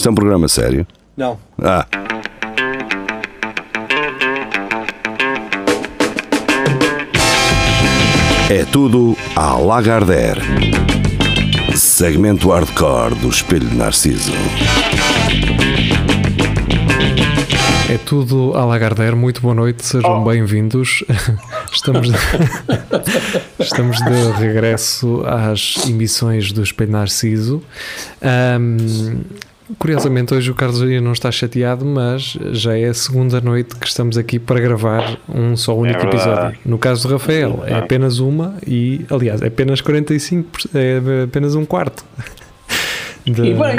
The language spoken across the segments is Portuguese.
Isto é um programa sério? Não. Ah. É tudo à Lagardère. Segmento hardcore do Espelho de Narciso. É tudo à Lagardère, muito boa noite, sejam bem-vindos. Estamos de... Estamos de regresso às emissões do Espelho Narciso. Ahm, curiosamente, hoje o Carlos Maria não está chateado, mas já é a segunda noite que estamos aqui para gravar um só único verdade. episódio. No caso do Rafael, é apenas uma e, aliás, é apenas 45, é apenas um quarto. De- E bem.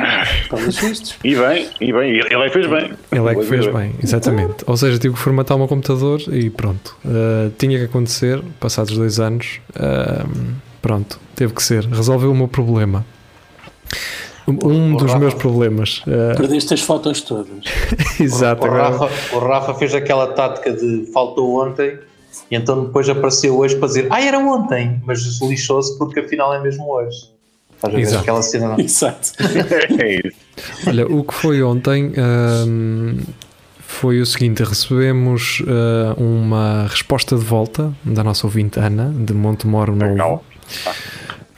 E bem, e bem, ele é que fez bem. Ele é que fez bem, exatamente. Ou seja, tive que formatar o meu computador e pronto. Uh, tinha que acontecer, passados dois anos. uh, pronto, teve que ser. Resolveu o meu problema. Um, o dos Rafa- meus problemas. Perdeste as fotos todas. exato. o, agora- Rafa, o Rafa fez aquela tática de faltou ontem e então depois apareceu hoje para dizer ah, era ontem, mas lixou-se porque afinal é mesmo hoje. Estás a ver Exato. aquela cena? Exato. É isso. Olha, o que foi ontem um, foi o seguinte: recebemos uh, uma resposta de volta da nossa ouvinte Ana, de Montemoro Novo. Legal.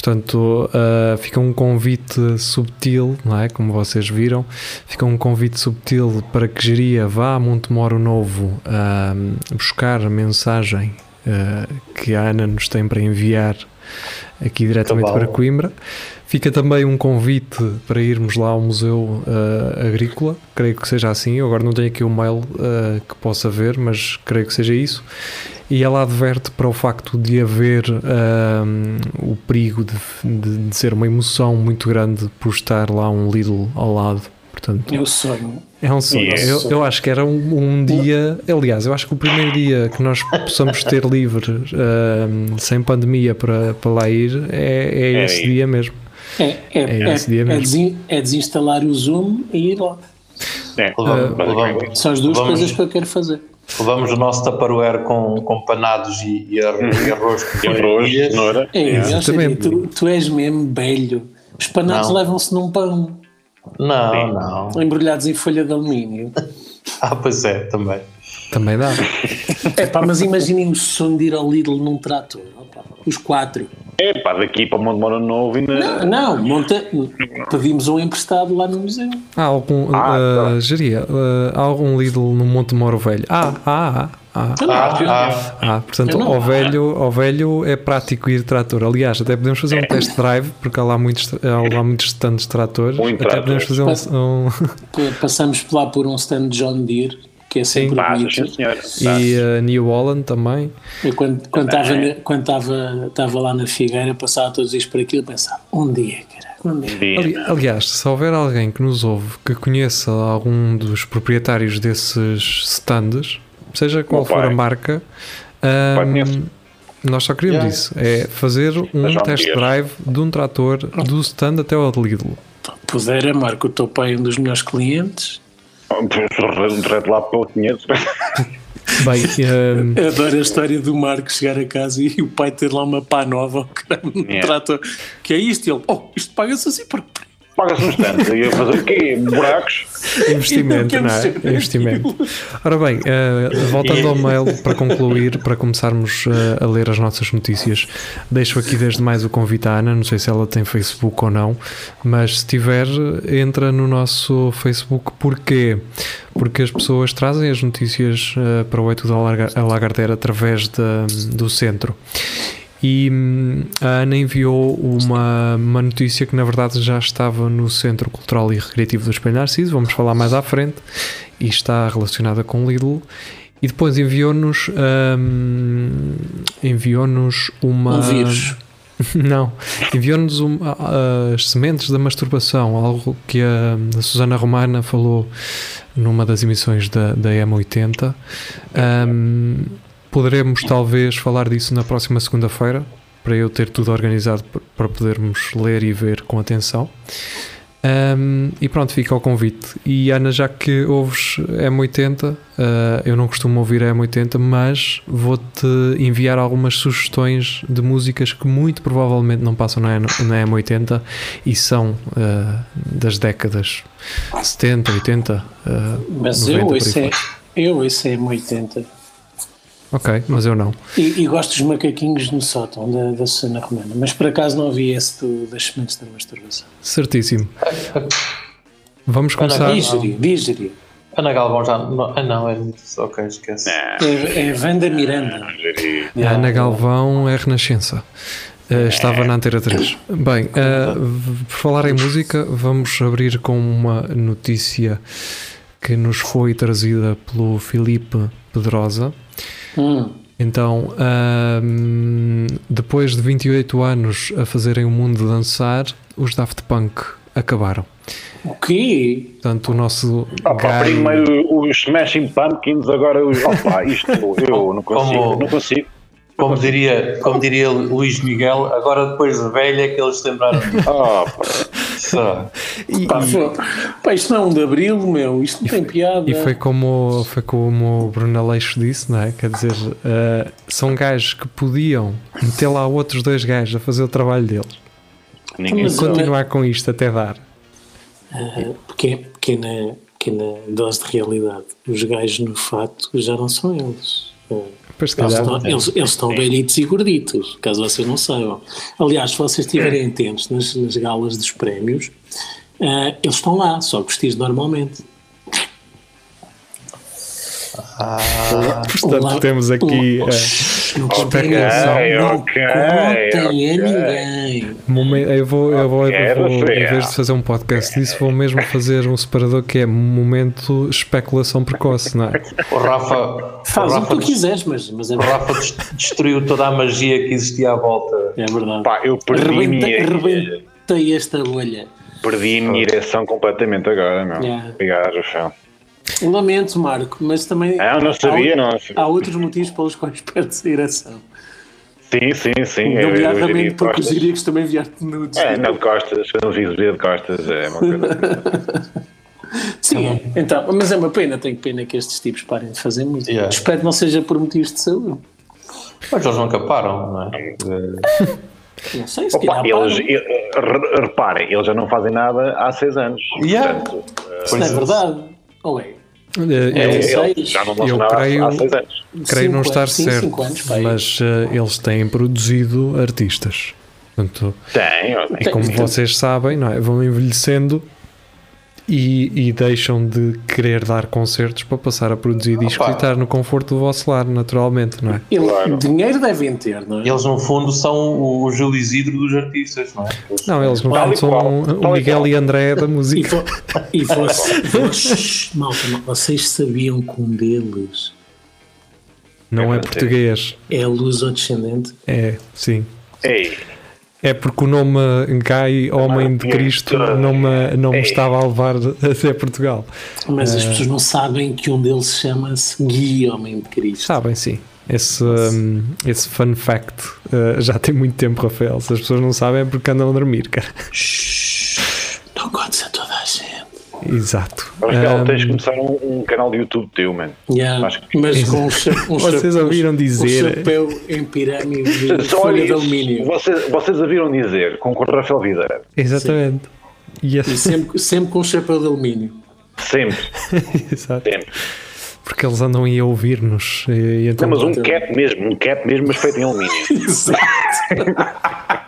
Portanto, uh, fica um convite subtil, não é? Como vocês viram, fica um convite subtil para que Geria vá a Montemoro Novo uh, buscar a mensagem uh, que a Ana nos tem para enviar aqui diretamente Cabal. para Coimbra. Fica também um convite para irmos lá ao Museu uh, Agrícola, creio que seja assim. Eu agora não tenho aqui o mail uh, que possa ver, mas creio que seja isso. E ela adverte para o facto de haver um, o perigo de, de- de ser uma emoção muito grande por estar lá um Lidl ao lado. Portanto, É o sonho. é um sonho. Yes. Eu, eu acho que era um, um dia. Aliás, eu acho que o primeiro dia que nós possamos ter livre, um, sem pandemia, para, para lá ir, é, é É esse dia mesmo. É, é, É é, esse dia é mesmo. desin- é desinstalar o Zoom e ir lá. É, Levamos, basicamente. levamos, São as duas Vamos. coisas que eu quero fazer. levamos o nosso Tupperware com, com panados e, e, arroz, e arroz com E arroz, dias. cenoura. É, É. tu, tu és mesmo velho. Os panados Não. levam-se num pão, Não, não. embrulhados em folha de alumínio. Ah, pois é, também. Também dá. É pá, mas imaginem o som de ir ao Lidl num trator. Os quatro. É pá, daqui para o Monte Moro Novo ainda. Não, monta, pedimos um emprestado lá no museu. Há algum. Ah, uh, Geria, uh, há algum Lidl no Monte Moro Velho? Ah, ah, ah. Não Ah, acho. ah, Ah, portanto, não- ao velho, ao velho é prático ir de trator. Aliás, até podemos fazer um test drive, porque há lá muitos, há lá muitos stands de tratores. Muito até podemos fazer um. um- Pa- Passamos lá por um stand de John Deere, que é sempre sim, senhora. e uh, New Holland também. Eu quando quando estava quando estava estava lá na Figueira, passava todos os dias por aquilo e pensava, um dia, cara, um dia. Ali- aliás, se houver alguém que nos ouve que conheça algum dos proprietários desses stands, seja qual for a marca, conhece. nós só queríamos Yeah. isso: é fazer um test drive de um trator do stand até ao Lidl. Pudera, Marco, o teu pai é um dos meus clientes. Um reto lá pelo 500. Bem, ahm, Adoro a história do Marco chegar a casa e o pai ter lá uma pá nova no Yeah. trator. Que é isto? E ele, oh, isto paga-se assim porque Paga-se um stand. Ia fazer o quê? Buracos? investimento, Então, não é? Investimento. Ora bem, eh, voltando ao mail para concluir, para começarmos eh, a ler as nossas notícias, deixo aqui desde mais o convite à Ana, não sei se ela tem Facebook ou não, mas se tiver, entra no nosso Facebook. Porquê? Porque as pessoas trazem as notícias eh, para o É Tudo a Lagardère através da- do centro. E hum, a Ana enviou uma, uma notícia que na verdade já estava no Centro Cultural e Recreativo do Espelho Narciso, vamos falar mais à frente, e está relacionada com Lidl. E depois enviou-nos hum, enviou-nos uma um vírus. não, enviou-nos um- a- as sementes da masturbação, algo que a, a Susana Romana falou numa das emissões da, da M80. Ahm, poderemos talvez falar disso na próxima segunda-feira, para eu ter tudo organizado para podermos ler e ver com atenção. Um, e pronto, fica o convite. E Ana, já que ouves M80, uh, eu não costumo ouvir M80, mas vou-te enviar algumas sugestões de músicas que muito provavelmente não passam na, na M80 e são uh, das décadas 70, 80. Uh, mas 90, eu aí é, eu ouço é M80. Ok, mas eu não. E, e gosto dos macaquinhos no sótão da, da Susana Romana, mas por acaso não ouvi esse do, das sementes da masturbação. Certíssimo. Vamos começar. Digeri, digeri. Ana Galvão já. Não, ah, não, é muito. Ok, esquece. É, é Wanda Miranda. A Ana Galvão é Renascença. Uh, estava na Antena 3. Bem, uh, por falar em música, vamos abrir com uma notícia que nos foi trazida pelo Filipe Pedrosa. Hum, Então, ahm, depois de 28 anos a fazerem o mundo dançar, os Daft Punk acabaram. o quê? Portanto, o nosso Opa, Guy- primeiro os Smashing Pumpkins, agora os. Opa, isto eu não consigo. Como- Não consigo. Como diria, como diria Luís Miguel, agora depois de velha é que eles se lembraram. Opa, E, Pá, isto não é um de abril, meu. Isto não tem piada. e foi como, foi como o Bruno Aleixo disse, não é? Quer dizer, ah, são gajos que podiam meter lá outros dois gajos a fazer o trabalho deles. ninguém. Mas- Continuar com isto até dar. Ah, pequena, pequena, pequena dose de realidade. Os gajos no fato já não são eles. Ah, Depois, se Eles estão, eles, eles estão velhitos e gorditos, caso vocês não saibam. Aliás, se vocês estiverem atentos nas, nas galas dos prémios, ah, eles estão lá, só vestidos normalmente. portanto, Lá- temos aqui lá- ah, Shhh, não contem ninguém, não contem a ninguém. Eu vou, eu vou, eu Quero vou em vez de fazer um podcast disso, vou mesmo fazer um separador que é momento especulação precoce, não é? O Rafa, o Faz o que Rafa, tu quiseres, mas, mas é, o Rafa des- destruiu toda a magia que existia à volta. é verdade. Pá, eu perdi a Arrebenta- minha, Arrebentei esta bolha. perdi a minha ereção completamente agora, meu. Yeah. Obrigado, Rafael. Lamento, Marco, mas também. Ah, eu não sabia, há, não. Há outros motivos pelos quais perdes a ereção. Sim, sim, sim. eu- eu Nomeadamente diria porque os gregos também enviaste nudes. É, não de costas, quando vi ver de costas é uma coisa. Sim, então, mas é uma pena, tenho pena que estes tipos parem de fazer música. Yeah. Espero que não seja por motivos de saúde. Mas eles nunca param, não é? Eh, Não sei, se Opa, eles, param. eh, re- reparem, eles já não fazem nada há seis anos. Yeah. Portanto, Isso não é verdade. Ou é? É, eu- eles seis. já não Eu há- creio- creio não Cinco estar anos, sim, certo, cinco anos, mas eh, eles têm produzido artistas. Portanto, tem. e como Tem- vocês sabem, não é? vão envelhecendo e, e deixam de querer dar concertos para passar a produzir discos Opa. e estar no conforto do vosso lar, naturalmente, não é? Ele- Claro. Dinheiro devem ter, não é? Eles, no fundo, são o Júlio Isidro dos artistas, não é? Não, eles no Tal fundo e são o e Miguel e André da E, música. vo, e você, vocês, malta, vocês sabiam que um deles Não é português. é luso-descendente? É, sim. Ei, É porque o nome Gai, Homem de Cristo, não me, não me estava a levar até Portugal. Mas as pessoas não sabem que um deles chama-se Gui, Homem de Cristo. Sabem, sim. Esse, um, esse fun fact uh, já tem muito tempo, Rafael. Se as pessoas não sabem é porque andam a dormir, cara. Shhh, não contes a toda a gente. Exato. Rafael, Um, tens de começar um, um canal de YouTube teu, mano. Yeah, que- mas com um, um Vocês ouviram um dizer- chapéu em pirâmide de Olha folha de alumínio. Vocês, vocês a viram dizer com o Rafael Videira. Exatamente. E E sempre, sempre com um chapéu de alumínio. Sempre, Exato. sempre. Porque eles andam aí a ouvir-nos. E, e então, Não, mas um cap mesmo, um cap mesmo, mas feito em alumínio.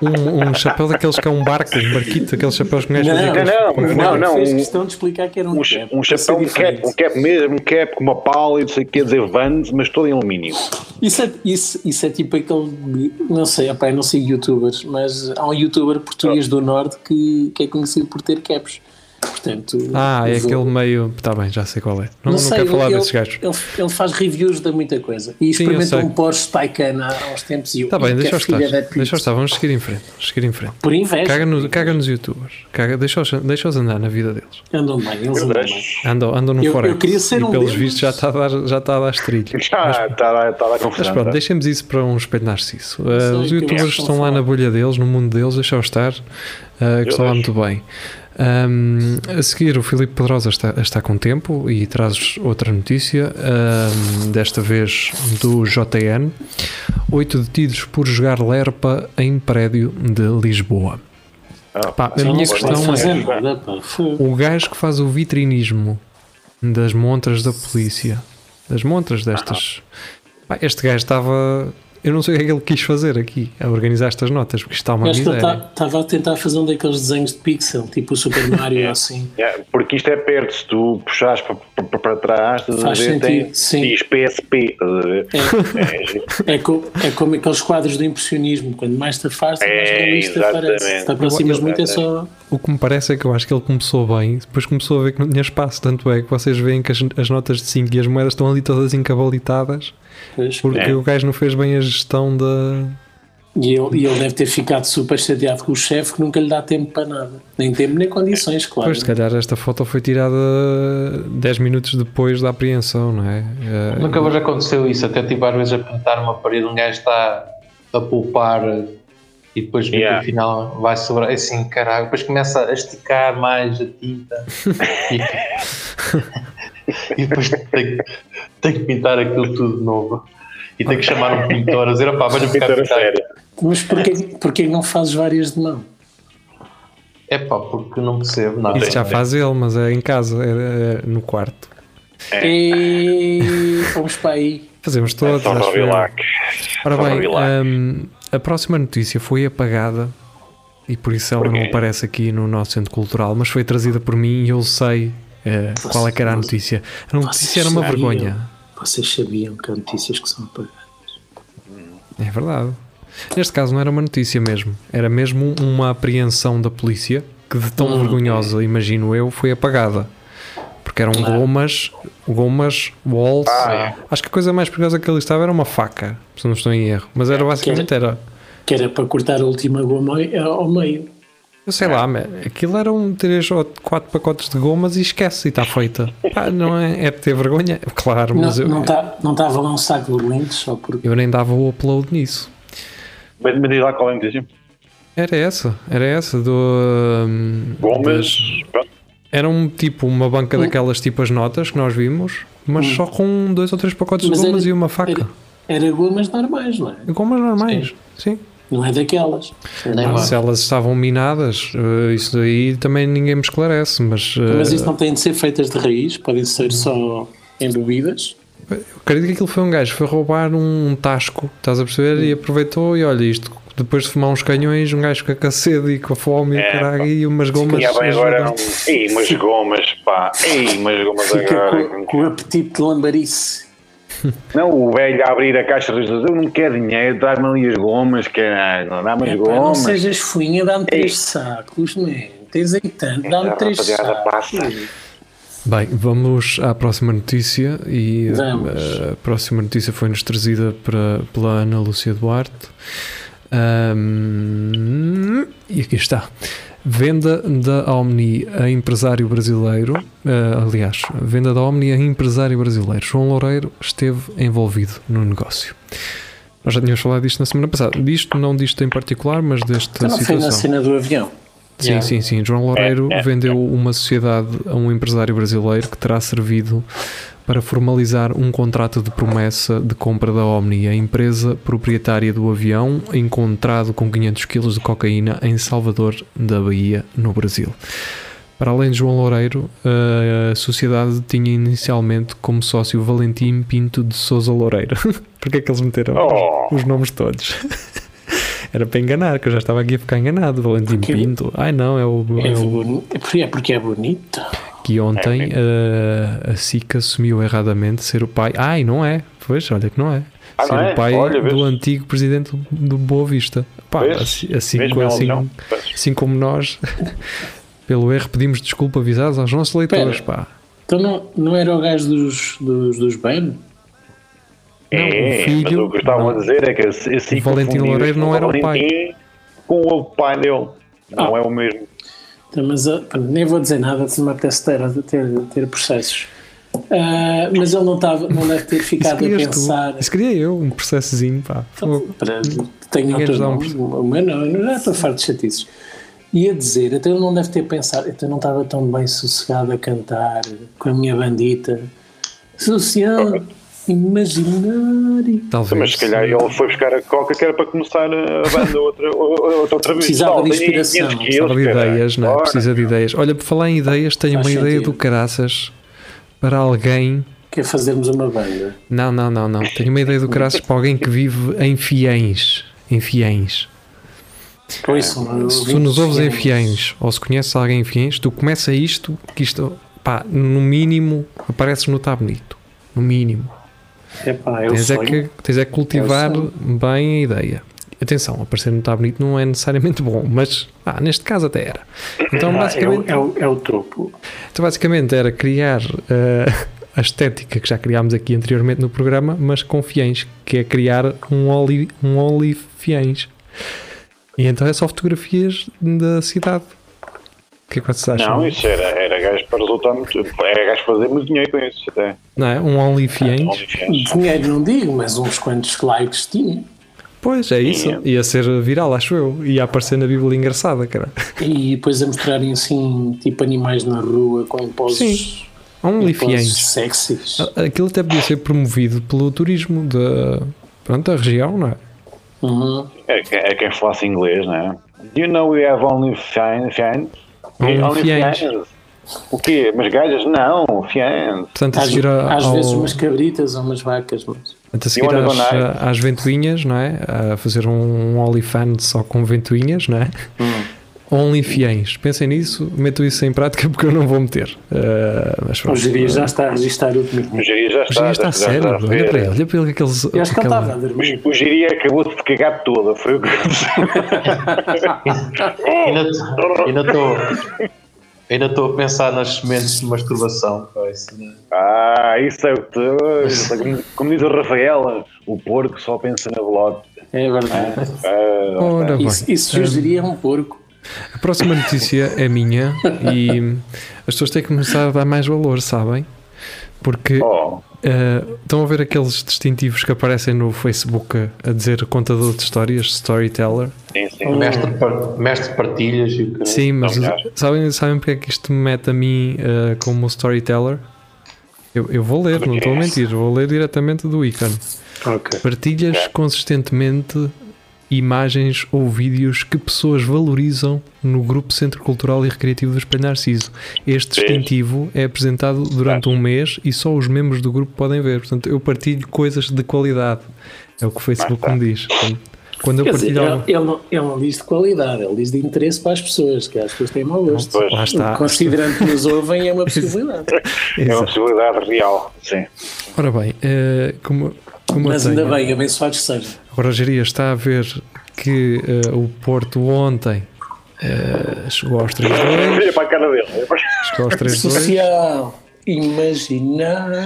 um, um chapéu daqueles que é um barco, um barquito, aqueles chapéus que Não, não, não, não, não. Fez um- questão de explicar que era um, Um, cap. um chapéu, um cap, um cap mesmo, um cap com uma pala e não sei o que, dizer Vans, mas todo em alumínio. Isso é, isso, isso é tipo aquele. Não sei, opa, não sigo youtubers, mas há um youtuber português do Norte que, que é conhecido por ter caps. Portanto. Ah, é vou- aquele meio. Está bem, já sei qual é. Não, não, sei, quero falar ele, desses gajos. Ele, ele faz reviews de muita coisa e eu experimentou um Porsche Taycan há, uns tempos e eu. Está Tá bem, "Ih, que deixa-os estar. filha da pizza." Deixa-os estar, vamos seguir em frente. Vamos seguir em frente. Por inveja. Caga, no, caga nos youtubers. Caga, deixa-os, deixa-os andar na vida deles. Andam bem, eles Eu andam bem. Andam, andam no Eu- Forex. eu queria ser e um pelos deles. vistos já está a dar, já está a dar estrilho. Já está a está a dar Mas confusão. pronto, tá? deixemos isso para um espelho narciso. Uh, os youtubers estão lá na bolha deles, no mundo deles, deixa-os estar, uh, que estão lá muito bem. Um, a seguir, o Filipe Pedrosa está, está com tempo e traz outra notícia, um, desta vez do JN. Oito detidos por jogar Lerpa em prédio de Lisboa. Ah, Pá, a minha questão fazer é: pá. Foi. o gajo que faz o vitrinismo das montras da polícia, das montras destas. Pá, este gajo estava. Eu não sei o que é que ele quis fazer aqui, a organizar estas notas, porque isto está uma ele miséria. estava a tentar fazer um daqueles desenhos de pixel, tipo o Super Mario assim. é, porque isto é perto, se tu puxares para, para, para trás, estás a Faz ver, sentido, tem sim. diz PSP, estás a ver? É, é, co- é como aqueles quadros do impressionismo, quando mais te afastas, mais É, realista parece. Se te aproximas muito é só. O que me parece é que eu acho que ele começou bem, depois começou a ver que não tinha espaço. Tanto é que vocês veem que as, as notas de 5 e as moedas estão ali todas encabalitadas, Pois. porque É. o gajo não fez bem a gestão da. E ele, e ele deve ter ficado super chateado com o chefe que nunca lhe dá tempo para nada. Nem tempo nem condições, claro. Pois, se calhar esta foto foi tirada 10 minutos depois da apreensão, não é? Eh, Nunca vos aconteceu isso, até tipo às vezes a pintar uma parede, um gajo está a poupar e depois Yeah. que afinal vai sobrar, é assim, caralho, depois começa a esticar mais a tinta e, e depois tem, tem que pintar aquilo tudo de novo e tem que chamar um pintor a dizer, opá, vai ficar pintar. séria. Mas porquê, porquê não fazes várias de mão? É pá, porque não percebo nada. Isso já faz ele, mas é em casa, é, é no quarto. E vamos para aí. Fazemos todos. Só acho. Ora bem, hum, a próxima notícia foi apagada e por isso ela Porquê? não aparece aqui no nosso centro cultural, mas foi trazida por mim e eu sei eh, qual é que era a notícia. A notícia era uma Vocês vergonha. sabiam- Vocês sabiam que há notícias que são apagadas? É verdade. Neste caso não era uma notícia mesmo, era mesmo uma apreensão da polícia que de tão vergonhosa, imagino eu, foi apagada. Porque eram gomas, gomas, walls. Acho que a coisa mais perigosa que ali estava era uma faca, se não estou em erro. Mas era basicamente era. Que era para cortar a última goma ao meio. Eu sei lá, aquilo eram três ou quatro pacotes de gomas e esquece, e está feita. Pá, não é, é de ter vergonha? Claro, Não, mas eu, não, tá, não estava lá um saco de lentes só porque. eu nem dava o upload nisso. Mas me diz lá qual é notícia. Era essa, era essa do. hum, Gomas, das-. Era um tipo, uma Hum. banca daquelas tipo as notas que nós vimos, mas só com dois ou três pacotes Mas de gomas era- e uma faca. Era, era gomas normais, não é? Gomas normais, sim. Não é daquelas. Nem Ah, mais. se elas estavam minadas, eh, isso aí também ninguém me esclarece, mas, eh, Mas isso não tem de ser feitas de raiz, podem ser só embebidas. eu acredito que aquilo foi um gajo, foi roubar um tasco, estás a perceber? E aproveitou e olha isto, depois de fumar uns canhões, um gajo com a sede e com a fome e É, caralho, e umas gomas. E bem agora não. Ei, umas gomas, pá. Ei, umas gomas Fica agora. com, com o apetite de lambarice. Não, o velho a abrir a caixa dos eu não quero dinheiro, dá-me ali as gomas, caralho, dá-me as não gomas. sejas fuinha, dá-me Ei. três sacos, man. Tens aí tanto, dá-me Essa três rapaziada sacos. passa. Bem, vamos à próxima notícia e Vamos. eh, a próxima notícia foi-nos trazida para, pela Ana Lúcia Duarte. Ahm, e aqui está. Venda da Omni a empresário brasileiro, eh, aliás, venda da Omni a empresário brasileiro. João Loureiro esteve envolvido no negócio. Nós já tínhamos falado disto na semana passada. Disto, não disto em particular, mas desta Então não foi na situação. cena do avião. Sim, Yeah. sim, sim. João Loureiro vendeu uma sociedade a um empresário brasileiro que terá servido para formalizar um contrato de promessa de compra da Omni, a empresa proprietária do avião encontrado com 500 kg de cocaína em Salvador da Bahia, no Brasil. Para além de João Loureiro, a sociedade tinha inicialmente como sócio Valentim Pinto de Souza Loureiro. Porque é que eles meteram Oh. os nomes todos? Era para enganar, que eu já estava aqui a ficar enganado. Valentim Porque- Pinto. Ai não, é o, É, é o boni- porque- é porque é bonito. Que ontem uh, a SICA assumiu erradamente ser o pai. Ai, não é. Pois, olha que não é. Ah, ser não é? o pai Olha, vês? do antigo presidente do Boa Vista. Pá, Vês? assim, assim, Vês, assim, assim como nós, pelo erro, pedimos desculpa avisados aos nossos leitores. Espera. Pá. Então não, não era o gajo dos, dos, dos Ben? Não, É, o filho- mas o que estavam não. a dizer é que assim O Valentim Loureiro não era o pai. Com o pai dele. Não Ah. é o mesmo. Então, mas pronto, nem vou dizer nada se me apetece ter, ter, ter processos. Ah, mas ele não, estava, não deve ter ficado a querias tu. pensar. Isso queria eu, um processozinho. Pá. Fogo. Para, tenho nos dá um. O meu não, eu já estou farto de chatices. Ia dizer, até ele não deve ter pensado, até não estava tão bem sossegado a cantar com a minha bandita. Social, imaginário. Talvez. Mas se calhar ele foi buscar a coca que era para começar a banda outra, outra, outra vez. Precisava de inspiração. 500 quilos, Precisava de ideias, não é? Precisa de ideias. Olha, por falar em ideias, tenho Faz uma ideia sentido. do caraças para alguém. Que é fazermos uma banda. Não, não, não, não. Tenho uma ideia do caraças para alguém que vive em Fiães. Em Fiães. Por isso, Se tu nos ouves em Fiães ou se conheces alguém em Fiães, tu começa isto, que isto, pá, no mínimo, apareces no Tá Bonito. No mínimo. Epá, eu Tens é, que, tens é que cultivar sonho. bem a ideia. Atenção, aparecer no Tá Bonito não é necessariamente bom, mas ah, neste caso até era. Então, Ah, é, o, basicamente, é, o, é o topo. então, basicamente era criar eh, a estética que já criámos aqui anteriormente no programa, mas com fiéis, que é criar um Oli, um Oli fiéis. E então é só fotografias da cidade. O que é que vocês acham? Não, isso era, era gajo para resultar muito. Era gajo para fazer muito dinheiro com isso até. Não é? Um Only fiéis. OnlyFans. Dinheiro não digo, mas uns quantos likes tinha. Pois é isso. Sim. Ia ser viral, acho eu. Ia aparecer na Bíblia engraçada, cara. E depois a mostrarem assim, tipo animais na rua com poses, Sim. Only em poses fiéis. sexys. Aquilo até podia ser promovido pelo turismo da, pronto, da região, não é? Uhum. É, é quem falasse inglês, não é? Do you know we have only OnlyFans. fans? O quê? Mas gajas? Não, fans. Portanto, a Às, seguir a- às ao, vezes umas cabritas ou umas vacas, mas portanto, a seguir às, às ventoinhas, não é? A fazer um OnlyFans só com ventoinhas, não é? Hum. Only fiéis. Pensem nisso, metam isso em prática porque eu não vou meter. Uh, mas o geria já está a registrar o domingo. O Giri já O está. Está já- sério, está a olha ver. para ele, olha para ele que aqueles. Eu acho que ele aquela- estava a dormir. O Giri acabou de se cagar toda, foi o que Ainda estou ainda estou a pensar nas sementes de masturbação. isso não- Ah, isso é o que como- diz o Rafaela, o porco só pensa na velote. É verdade. Ah, bem. Isso, isso sugeria um porco. A próxima notícia é minha e as pessoas têm que começar a dar mais valor, sabem? Porque oh, uh, estão a ver aqueles distintivos que aparecem no Facebook a, dizer contador de histórias, storyteller. sim, sim. Mestre, de par- mestre partilhas e o caralho. Sim, mas sabem, sabem porque é que isto me mete a mim uh, como storyteller? Eu, eu vou ler, não estou a mentir, vou ler diretamente do ícone. Ok. Partilhas consistentemente imagens ou vídeos que pessoas valorizam no grupo Centro Cultural e Recreativo do Espelho Narciso. Este distintivo é apresentado durante um mês e só os membros do grupo podem ver. Portanto, eu partilho coisas de qualidade. É o que o Facebook Ah, tá. me diz. Quando eu Quer dizer, partilho ele, algo, ele não, ele não diz de qualidade, ele diz de interesse para as pessoas, que as pessoas têm mau gosto. Pois. lá está. Considerando que nos ouvem, é uma possibilidade. É uma possibilidade real, sim. Ora bem, eh, como, como Mas ainda bem, abençoados sejam. agora Jeria está a ver que eh, o Porto ontem eh, chegou aos 3-2. Olha para a cara dele. Chegou aos 3-2. Social, imaginário.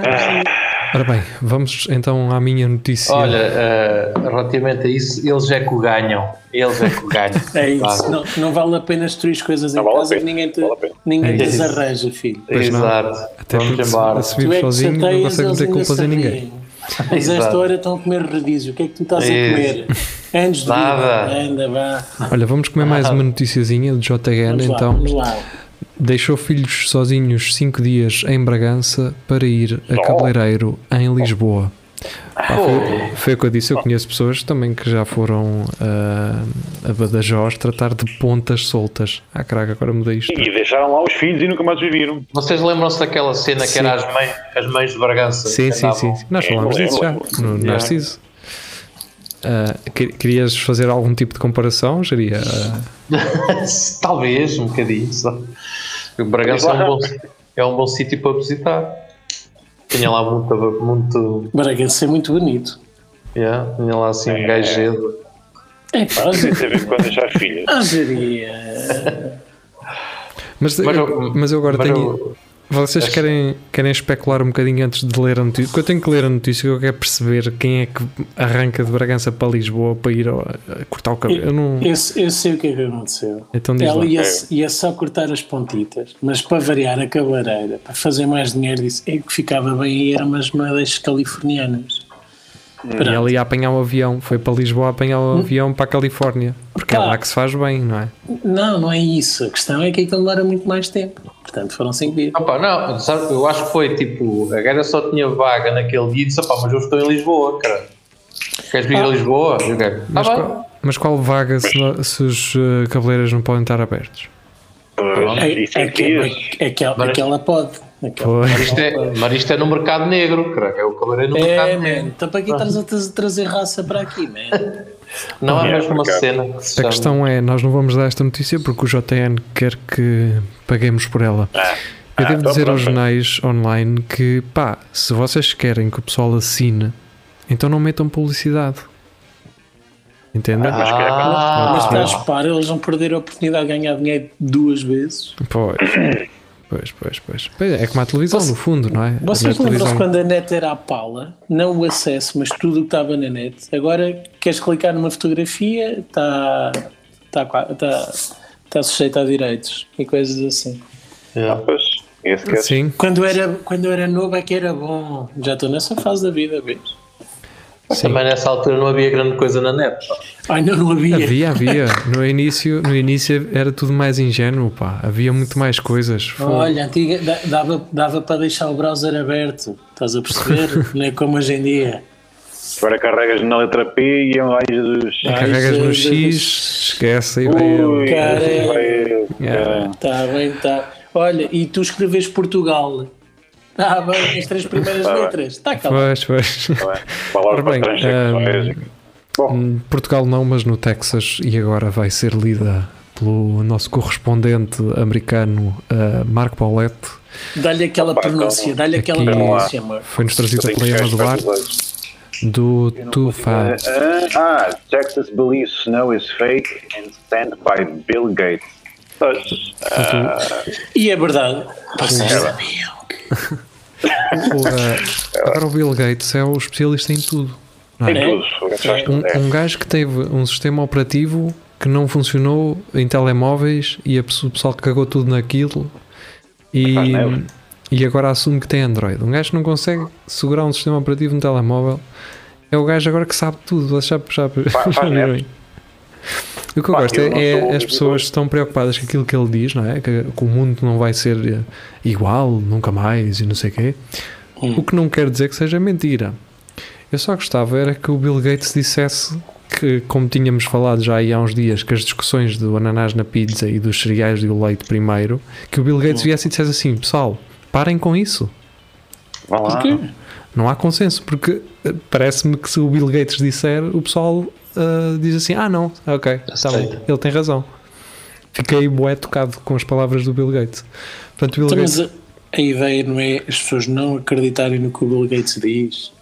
Ora bem, vamos então à minha notícia. Olha, eh, relativamente a isso, eles é que o ganham. Eles é que o ganham. É isso. Claro. Não, não vale a pena destruir as coisas Não em vale casa que ninguém te, vale ninguém É te desarranja, filho. Pois não. Exato. Até Vamos porque se- embora. se Tu é que sozinho não chateias, consegue eles meter ainda culpas se em ninguém. A esta hora estão a comer rodízio. O que é que tu estás a Isso. comer? Antes de Nada. vida. Anda, vá. Olha, vamos comer mais uma noticiazinha do JN Vamos lá, então. vamos lá. Deixou filhos sozinhos 5 dias em Bragança para ir a cabeleireiro em Lisboa. Pá, foi, foi o que eu disse, eu conheço pessoas também que já foram ah, a Badajoz tratar de pontas soltas. Ah, caraca, agora mudei isto. E deixaram lá os filhos e nunca mais os viram. Vocês lembram-se daquela cena Sim. que era as mães, as mães de Bragança? Sim, sim, andavam- sim. Nós falámos É, disso já, no Yeah. Narciso. Que- querias fazer algum tipo de comparação? Geria? Talvez, um bocadinho. Só. O Bragança é um bom, é um bom sítio para visitar. Tinha lá muito. muito Bragança é muito bonito. yeah, tinha lá assim um gajedo. É pá, Tem a ver com deixar filhos. a geria. mas, Mas eu, eu- mas eu agora mas tenho. eu- Vocês querem, querem especular um bocadinho antes de ler a notícia? Porque eu tenho que ler a notícia que eu quero perceber quem é que arranca de Bragança para Lisboa para ir ao- a cortar o cabelo. Eu não. Eu, eu sei o que é que aconteceu. Então diz Ela ia, ia só cortar as pontitas, mas para variar a cabeleireira, para fazer mais dinheiro, disse é que ficava bem e eram umas moedas californianas. E ela ia apanhar o avião, foi para Lisboa apanhar o avião para a Califórnia, porque é Pá. lá que se faz bem, não é? Não, não é isso. A questão é que aquilo demora muito mais tempo. Portanto, foram 5 dias. Opa, não, sabe, eu acho que foi tipo, a gaja só tinha vaga naquele dia e disse, mas eu estou em Lisboa, cara. Queres vir a Lisboa? Eu quero. Mas, Ah, qual, mas qual vaga se, se os cabeleireiros não podem estar abertos? É, é, é, é é que ela pode. Aquela-. Mas isto, é, mas isto é no mercado negro, cara. É o cabeleireiro no É, mercado man. negro. Então para que estás a tra- trazer raça para aqui, man? Não há É, mesmo uma cena que se A questão é, nós não vamos dar esta notícia porque o JN quer que paguemos por ela. Eu Ah, devo então dizer aos pronto. jornais online que, pá, se vocês querem que o pessoal assine, então não metam publicidade. Entendem? Mas que é para- Ah, Mas estás para, eles vão perder a oportunidade de ganhar dinheiro duas vezes. Pois. Pois, pois, pois. Pois é, como a televisão, Você- no fundo, não é? Vocês lembram-se televisão- quando a net era a pala? Não o acesso, mas tudo o que estava na net. Agora queres clicar numa fotografia, está está está está sujeito a direitos e coisas assim. é. Pois, esse que é- Sim, Quando era, quando eu era novo é que era bom. Já estou nessa fase da vida, vês? Também nessa altura não havia grande coisa na net. pá. Ai, não, não havia. havia, havia. No início, no início era tudo mais ingênuo, pá. Havia muito mais coisas. Fogo. Olha, antiga, da- dava, dava para deixar o browser aberto, estás a perceber? não é como hoje em dia. Agora carregas na letra P e é mais dos. Ah, Carregas no. X, esquece aí vai Ui. Cara, vai Yeah. Está bem, está. Olha, e tu escreves Portugal. Está bem, as três primeiras Tá bem. letras. Está calado. Pois, pois. Tá bem. Para bem, transexuais. Bom, Hum, Portugal não, mas no Texas e agora vai ser lida pelo nosso correspondente americano uh, Marco Paulette. Dá-lhe aquela Opa, pronúncia, então, dá-lhe aquela pronúncia. Foi-nos trazido chegar Duarte para os do Too Fat. Ah, ah, Texas believes snow is fake and sent by Bill Gates. Pois, E é verdade. Vocês É. sabiam que- O, agora o Bill Gates é o especialista em tudo. é? tem tudo. Um, É. um gajo que teve um sistema operativo que não funcionou em telemóveis e a pessoa- o pessoal cagou tudo naquilo e, neve. e agora assume que tem Android. Um gajo que não consegue segurar um sistema operativo no telemóvel é o gajo agora que sabe tudo. Vocês já, já, já viram? O que eu Pá, gosto eu é, é as pessoas estão preocupadas com aquilo que ele diz, não é? Que, que o mundo não vai ser eh, igual, nunca mais e não sei o quê. O que não quer dizer que seja mentira. Eu só gostava era que o Bill Gates dissesse que, como tínhamos falado já há uns dias, que as discussões do ananás na pizza e dos cereais e do leite primeiro, que o Bill Gates viesse e dissesse assim: pessoal, parem com isso. Vá lá. Porquê? Não há consenso, porque eh, parece-me que se o Bill Gates disser, o pessoal ah, diz assim: ah, não, ok, tá bem, ele tem razão. Fiquei bué tocado com as palavras do Bill Gates. Portanto, Bill Então, Gates. mas a, a ideia não é as pessoas não acreditarem no que o Bill Gates diz.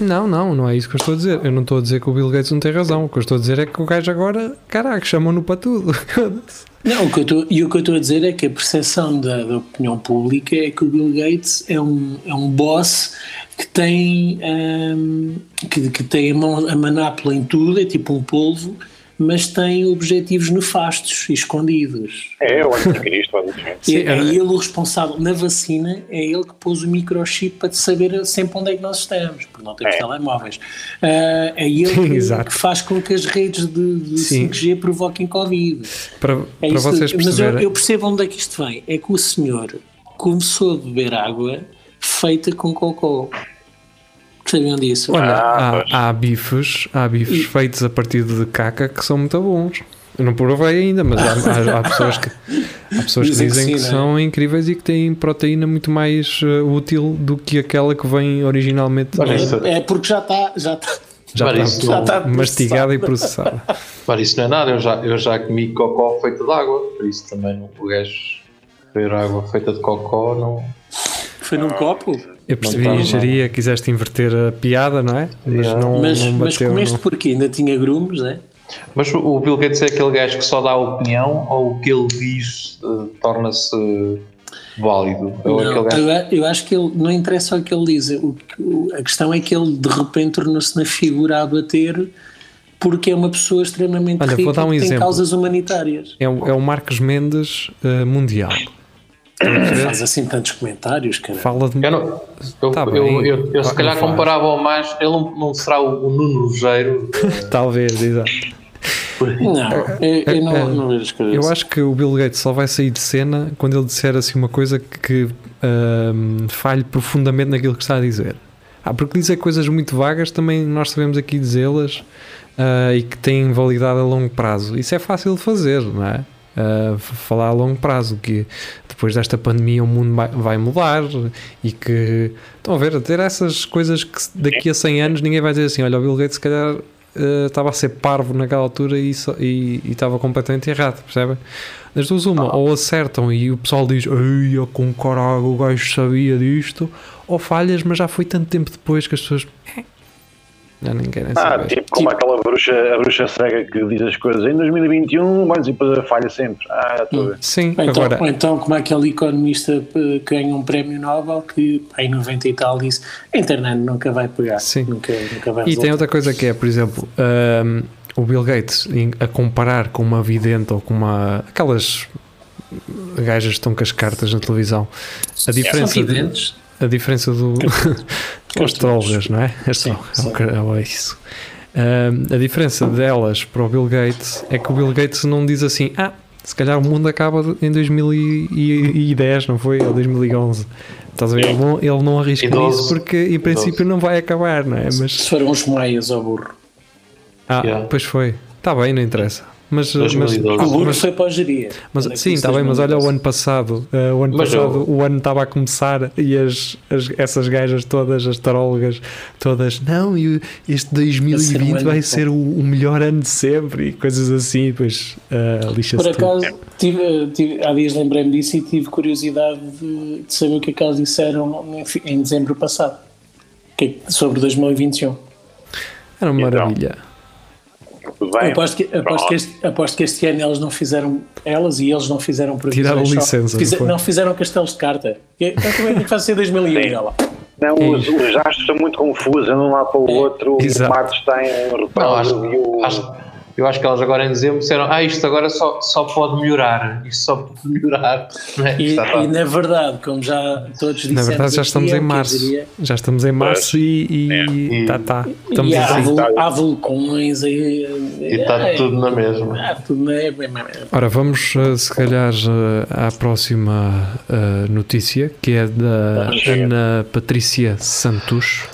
Não, não, não é isso que eu estou a dizer. Eu não estou a dizer que o Bill Gates não tem razão. O que eu estou a dizer é que o gajo agora, caraca, chamam-no para tudo. Não, o que eu estou- e o que eu estou a dizer é que a percepção da, da opinião pública é que o Bill Gates é um, é um boss que tem, hum, que, que tem a, mão, a manápola em tudo, é tipo um polvo, mas tem objetivos nefastos e escondidos. É, o anticristo, basicamente. Sim, é, é ele o responsável. Na vacina, é ele que pôs o microchip para saber sempre onde é que nós estamos, porque não temos É. telemóveis. Ah, é ele que, Exato. que faz com que as redes de, de Sim. 5G provoquem Covid. para É para vocês mas eu, perceberem. eu percebo onde é que isto vem. É que o senhor começou a beber água feita com cocô. Sabiam disso? Olha, Ah, há, há bifes, há bifes E- feitos a partir de caca que são muito bons. Eu não provei ainda, mas há, há- há pessoas que, há pessoas que Dizem que dizem que, sim, não é? são incríveis e que têm proteína muito mais eh, útil do que aquela que vem originalmente. Olha, isso- é, é porque já está. Já está já está isso já está mastigada e processada. Mas isso não é nada, eu já, eu já comi cocó feito de água, por isso também não, o gajo beber água feita de cocó não. Foi num copo? Eu percebi Não a engenharia, quiseste inverter a piada, não é? Mas Yeah. não, Mas, não mas bateu. comeste não. porque ainda tinha grumos, é? Mas o- Bill Gates é aquele gajo que só dá opinião ou o que ele diz eh, torna-se válido? Aquele Não, gajo eu, eu acho que ele não interessa o que ele diz. O, a questão é que ele de repente tornou-se na figura a bater porque é uma pessoa extremamente Olha, vou rica dar um que tem exemplo. causas humanitárias. É, o- é o Marcos Mendes eh, mundial. Faz assim tantos comentários, cara. Fala de. Eu, não, eu, Tá eu, eu, eu se Não calhar faz. comparava ao mais. Ele não, não será o, o Nuno Rogério. Talvez, exato. Não, eu, eu não, não vejo as coisas. Eu acho que o Bill Gates só vai sair de cena quando ele disser assim uma coisa que, ahm, falhe profundamente naquilo que está a dizer. Ah, porque dizer coisas muito vagas também nós sabemos aqui dizê-las ah, e que têm validade a longo prazo. Isso é fácil de fazer, não é? Ah, f- falar a longo prazo que depois desta pandemia o mundo vai- mudar e que estão a ver, a ter essas coisas que daqui a 100 anos ninguém vai dizer assim, olha o Bill Gates se calhar eh, estava a ser parvo naquela altura e, e, e estava completamente errado, percebem? Das duas uma, ou acertam e o pessoal diz Ei, eu com caralho, o gajo sabia disto ou falhas, mas já foi tanto tempo depois que as pessoas "Eh, já nem querem Ah, saber tipo como aquela bruxa, a bruxa cega que diz as coisas em 2021, mas depois falha sempre. Ah, já estou a ver. Sim, Ou então, agora ou então, como aquele economista eh, que ganha um prémio Nobel que em 90 e tal disse a internet nunca vai pegar, Sim. nunca, nunca vai E tem resultar. outra coisa que é, por exemplo, ahm, o Bill Gates a comparar com uma vidente ou com uma. aquelas gajas que estão com as cartas na televisão. A São diferença, de- videntes. A diferença do. As trolgas, não é? As Sim, trolgas, é, é isso. Ahm, a diferença delas para o Bill Gates é que o Bill Gates não diz assim, ah, se calhar o mundo acaba em 2010, não foi? Ou 2011. Estás a ver? Ele não, ele não arrisca 12. nisso porque em princípio não vai acabar, não é? Mas Se foram os maias ao burro. ah, Yeah. pois foi. Está bem, não interessa. Mas, mas, 2012. O mas, foi para a geria. mas- é sim, está bem, mas olha o 2012? ano passado. eh, o ano Mas passado, eu- o ano estava a começar e as, as- essas gajas todas, as tarólogas, todas, não, e este 2020 ano vai bom." ser o, o melhor ano de sempre e coisas assim, pois uh, lixa-se Por acaso, tive, tive- há dias lembrei-me disso e tive curiosidade de, de saber o que é que elas disseram em, em dezembro passado é que- sobre 2021. Era uma Então, maravilha. Tudo bem? Aposto que, aposto, que este, aposto que este ano elas não fizeram, elas e eles não fizeram previsões. Tiraram só- licença, foi? não fizeram castelos de carta. Então como é que ser 2001? Sim. Ela? Não, É os, os astros são muito confusos, andam de um lado para o outro, Exato. o Marte está em repouso e o... acho- eu acho que elas agora em dezembro disseram: Ah, isto agora só, só pode melhorar. Isto só pode melhorar. Não é? E, Está- está- e na verdade, como já todos disseram. Na verdade já estamos em março. Já estamos em março e, e É. tá, tá. Estamos E há, assim. há vulcões aí. E está tudo na mesma. Ah, tudo na é, Ora, vamos uh, se calhar uh, à próxima uh, notícia, que é da Ana Patrícia Santos.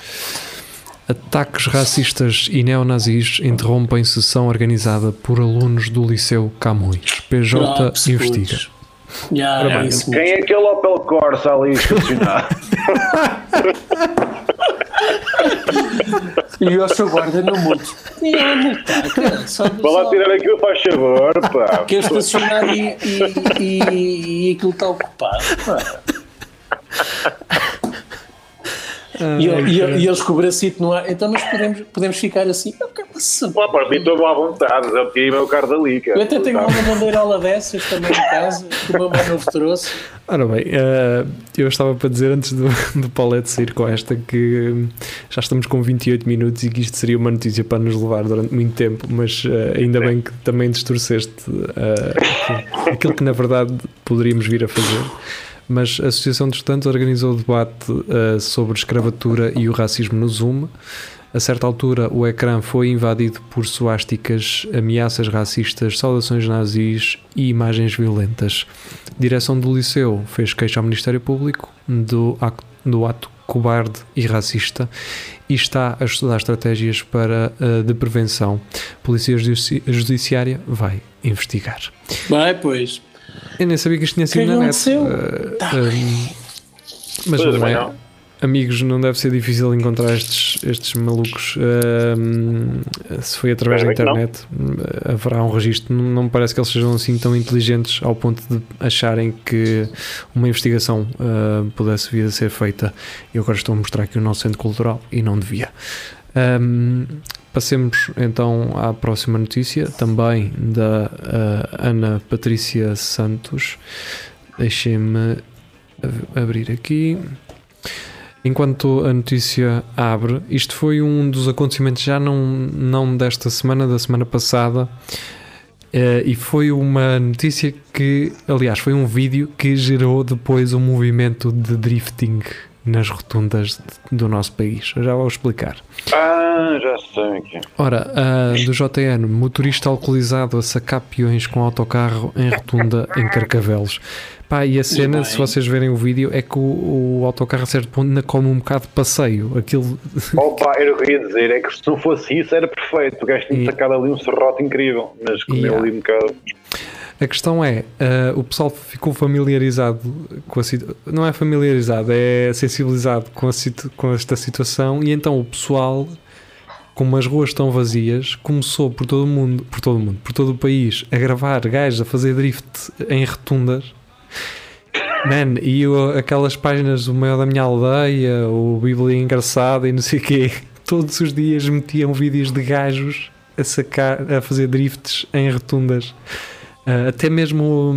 Ataques racistas e neonazis interrompem sessão organizada por alunos do Liceu Camões. PJ investiga. Ora é bem, isso Quem é aquele Opel Corsa ali estacionado? E o seu guarda no multo. E ela multar, cara. Vá lá tirar aquilo, faz favor, pá. quer estacionar e, e, e, e aquilo está ocupado. pá. E, ele- e, ele- e eles com o bracito no ar. Então, mas podemos, podemos ficar assim. Não, que passa? Pá, para mim estou à vontade, eu tirei meu carro dali, cara. Eu até tenho uma bandeirola dessas também em casa, que o meu mãe novo trouxe. Ora bem, uh, eu estava para dizer antes do, do Paulette sair com esta que hum, já estamos com 28 minutos e que isto seria uma notícia para nos levar durante muito tempo, mas uh, ainda bem que também distorceste uh, aquilo- aquilo que na verdade poderíamos vir a fazer. Mas a Associação dos Estudantes organizou o debate uh, sobre escravatura e o racismo no Zoom. A certa altura, o ecrã foi invadido por suásticas, ameaças racistas, saudações nazis e imagens violentas. A direção do liceu fez queixa ao Ministério Público do ato, do ato cobarde e racista e está a estudar estratégias para, uh, de prevenção. A Polícia Judici- Judiciária vai investigar. Vai, pois. Eu nem sabia que isto tinha sido que na net. Uh, Tá um, mas não é. não. Amigos, não deve ser difícil encontrar estes, estes malucos. Um, se foi através da que internet, haverá um registro. Não, não me parece que eles sejam assim tão inteligentes ao ponto de acharem que uma investigação uh, pudesse vir a ser feita. Eu agora estou a mostrar aqui o nosso centro cultural e não devia. Um, passemos então à próxima notícia, também da uh, Ana Patrícia Santos. Deixem-me ab- abrir aqui. Enquanto a notícia abre, isto foi um dos acontecimentos já não, não desta semana, da semana passada, Eh, e foi uma notícia que, aliás, foi um vídeo que gerou depois um movimento de drifting nas rotundas de- do nosso país. Eu Já vou explicar. Ah, já sei aqui. Ora, ah, do JN, motorista alcoolizado a sacar peões com autocarro em rotunda em Carcavelos. Pá, e a cena, bem. se vocês verem o vídeo, é que o, o autocarro a certo ponto ainda come um bocado de passeio. Aquilo Opa, era o que eu ia dizer, é que se não fosse isso era perfeito. O gajo tinha E- sacado ali um serrote incrível, mas comeu Yeah. ali um bocado. A questão é, ah, o pessoal ficou familiarizado com a situação, não é familiarizado, é sensibilizado com, a situ- com esta situação e então o pessoal, como as ruas estão vazias, começou por todo o mundo, por todo o mundo, por todo o país, a gravar gajos a fazer drift em rotundas. Man, e o- aquelas páginas do maior da minha aldeia, o Bíblia engraçada e não sei o quê, todos os dias metiam vídeos de gajos a sacar, a fazer drifts em rotundas. Uh, até mesmo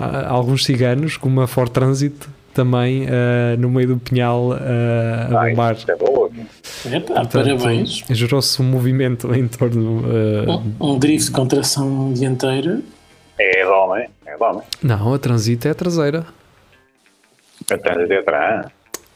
há- alguns ciganos, como a Ford Transit, também uh, no meio do pinhal uh, a Ah, bombar. é boa. Epá, Portanto, parabéns. Gerou-se um movimento em torno. uh, Um, um drift com tração dianteira. É de homem, é de homem. não, a Transit é a traseira. Atrás de atrás.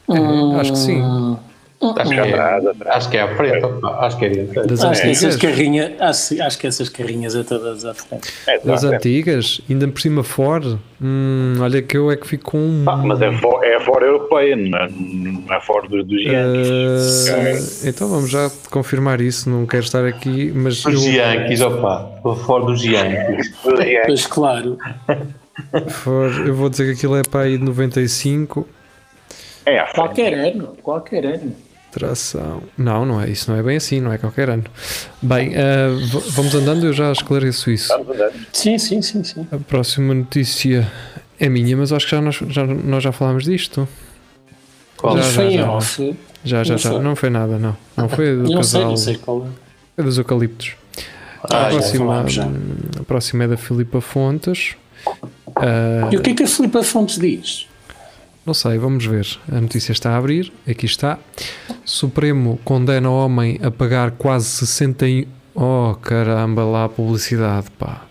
É, acho que sim. Acho que é, atrás. acho que é à frente, opa, acho que é dianteiro. Das Acho que essas antigas. carrinhas, acho, acho que essas carrinhas é todas à frente. É Das antigas, ainda por cima Ford. Hum, olha que eu é que fico com um. Ah, mas é, fo- é fora europeia, não é, não é fora dos, dos gigantes. Uh, então vamos já confirmar isso. Não quero estar aqui, mas Os eu, Yankees, opa, estou fora dos Yankees. Pois claro, for- eu vou dizer que aquilo é para aí de 95. É frente. qualquer ano, qualquer ano. Tração. Não, não é isso, não é bem assim, não é qualquer ano. Bem, v- vamos andando, eu já esclareço isso. Vamos andando. Sim, sim, sim, sim. A próxima notícia é minha, mas acho que já nós já, nós já falámos disto. Qual? Já, já, foi já. off. Já, já, Não já. sei. Não foi nada, não. Não foi do Não sei, casal. não sei qual é. É dos eucaliptos. Ah, a, já próxima, já. a próxima é da Filipa Fontes. Ah, E o que é que a Filipa Fontes diz? Não sei, vamos ver. A notícia está a abrir. Aqui está. Supremo condena homem a pagar quase 61. Oh caramba, lá a publicidade, pá.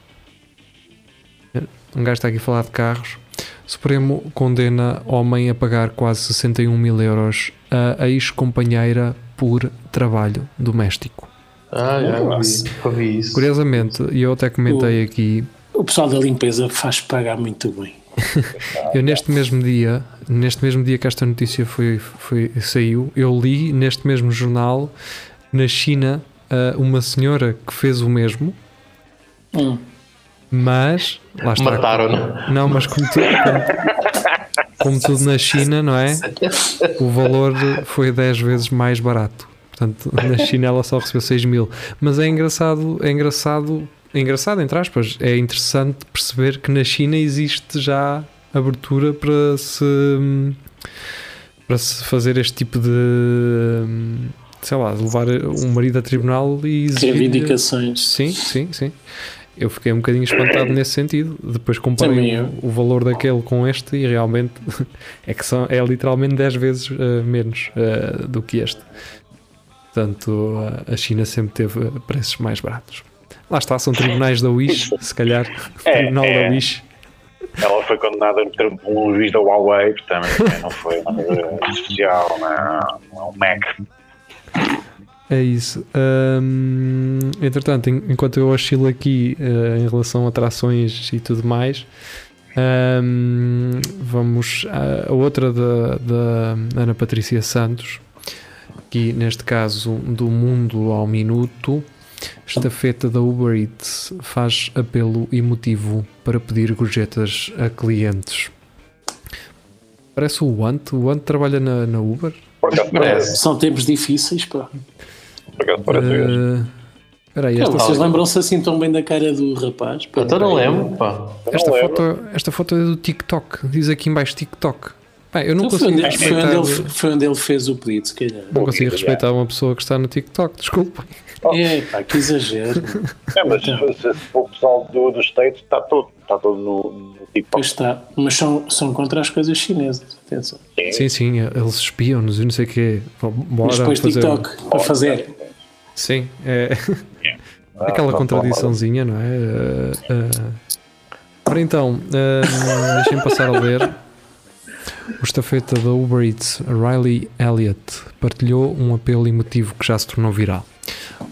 Um gajo está aqui a falar de carros. Supremo condena homem a pagar quase 61 mil euros a ex-companheira por trabalho doméstico. Ah, já vi, ouvi isso. Curiosamente, e eu até comentei aqui, O pessoal da limpeza faz pagar muito bem. Eu neste mesmo dia, neste mesmo dia que esta notícia foi, foi, saiu, eu li neste mesmo jornal na China ah, uma senhora que fez o mesmo, Hum. mas lá está. Mataram-no. Não, mas como tudo, como, como tudo na China, não é? O valor foi 10 vezes mais barato. Portanto, na China ela só recebeu 6 mil. Mas é engraçado, é engraçado, engraçado, entre aspas, é interessante perceber que na China existe já abertura para se para se fazer este tipo de sei lá, levar um marido a tribunal e exigir Reivindicações. Sim, sim, sim. Eu fiquei um bocadinho espantado nesse sentido. Depois comparei o, o valor daquele com este e realmente é que são, é literalmente 10 vezes eh, menos eh, do que este. Portanto, a- a China sempre teve preços mais baratos. Lá está, são tribunais da Wish, se calhar. É, tribunal é. da Wish. Ela foi condenada a meter um juiz da Huawei, portanto não foi nada especial, não, não é um Mac. É isso. Hum, entretanto, en- enquanto eu oscilo aqui eh, em relação a atrações e tudo mais, hum, vamos a, a outra da, da Ana Patrícia Santos, aqui neste caso do Mundo ao Minuto. Estafeta da Uber Eats faz apelo emotivo para pedir gorjetas a clientes. Parece o Want. O Want trabalha na, na Uber. Por acaso Parece. São tempos difíceis, pá. Por acaso parece mesmo. Eh, Espera aí, Então, esta, vocês lembram-se assim tão bem da cara do rapaz? Pá, Então não lembro, pá. esta, Não foto, esta foto é do TikTok. Diz aqui em baixo TikTok. Bem, eu não Então foi, consigo onde, foi, onde respeitar, ele, foi onde ele fez o pedido, se calhar. não consigo respeitar uma pessoa que está no TikTok. Desculpa. É, pá, que exagero. É, mas se, se, se o pessoal do, dos States está todo, está todo no, no TikTok. Pois está. Mas são, são contra as coisas chinesas. Atenção. Sim, sim, eles espiam-nos e não sei o quê. Bora Mas depois fazer. TikTok para fazer. Sim, é. Ah, Aquela contradiçãozinha, não é? Uh, uh, ora então, uh, deixem-me passar a ler. O estafeta da Uber Eats, Riley Elliott, partilhou um apelo emotivo que já se tornou viral.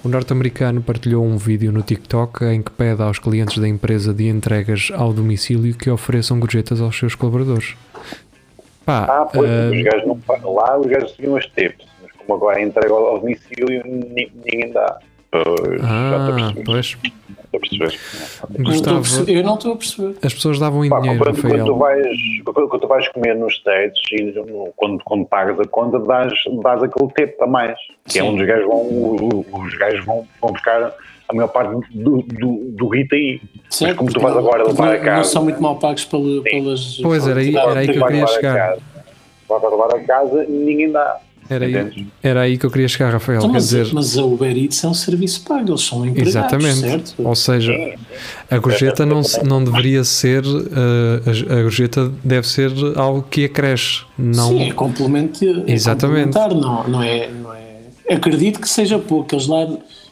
O norte-americano partilhou um vídeo no TikTok em que pede aos clientes da empresa de entregas ao domicílio que ofereçam gorjetas aos seus colaboradores. Pá, Ah, pois, uh, os gajos não, lá os gajos seguiam as tips, mas como agora entrega ao domicílio, ni- ninguém dá. Pois, ah, pois, a perceber. Não perceber- eu não estou a perceber. As pessoas davam em Pá, dinheiro, quando, quando, tu Rafael. vais, quando, tu vais comer nos States e quando, quando pagas a conta, dás, dás aquele tip a mais. Que é onde os gajos vão, os gajos vão, vão buscar a maior parte do, do, do guita aí. Mas como tu vais agora não- levar a Não casa. são muito mal pagos pela- pelas. Pois, era aí- era aí que eu queria chegar. casa, Vais levar a casa e ninguém dá. Era aí, era aí que eu queria chegar, Rafael. Então, mas, dizer, mas a Uber Eats é um serviço pago, eles são empregados, exatamente. certo? Ou seja, a gorjeta não, não deveria ser. uh, a, a gorjeta deve ser algo que acresce, não. Sim, é complemento. É Exatamente. complementar, Não, não, é, não é. Acredito que seja pouco. Eles lá,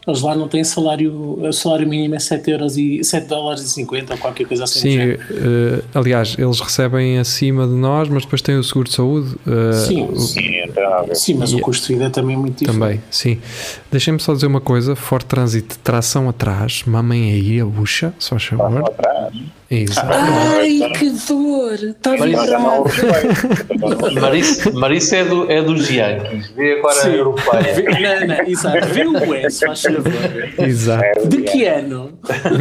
eles lá não têm salário. O salário mínimo é 7, euros e, 7 dólares e 50 ou qualquer coisa assim. Sim, uh, aliás, eles recebem acima de nós, mas depois têm o seguro de saúde. uh, Sim, o- Sim, a ver. sim, mas o custo de vida é também muito diferente. Também, sim. Deixem-me só dizer uma coisa: Ford Transit, tração atrás, mamem aí a bucha, só faz favor. Atrás. Exato. Ai, que dor! Está isso é vibrado. Marisa, Marisa é, do, é dos Yankees, vê agora a Sim. europeia. Vê- Não, não, exato. Vê o S, faz favor. Exato, De que ano?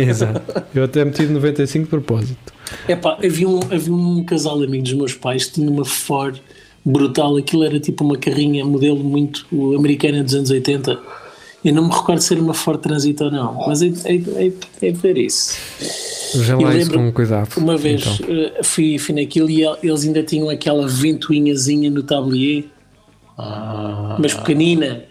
exato. Eu até meti de 95 de propósito. Epá, havia um, havia um casal de amigos dos meus pais que tinha uma Ford brutal. Aquilo era tipo uma carrinha, modelo muito americana dos anos 80. Eu não me recordo se era uma Ford Transit ou não, mas é, é, é, é ver isso. Lá isso lembro com cuidado. Uma vez Então. eh, fui, fui naquilo e el- eles ainda tinham aquela ventoinhazinha no tablier, Ah, mas pequenina.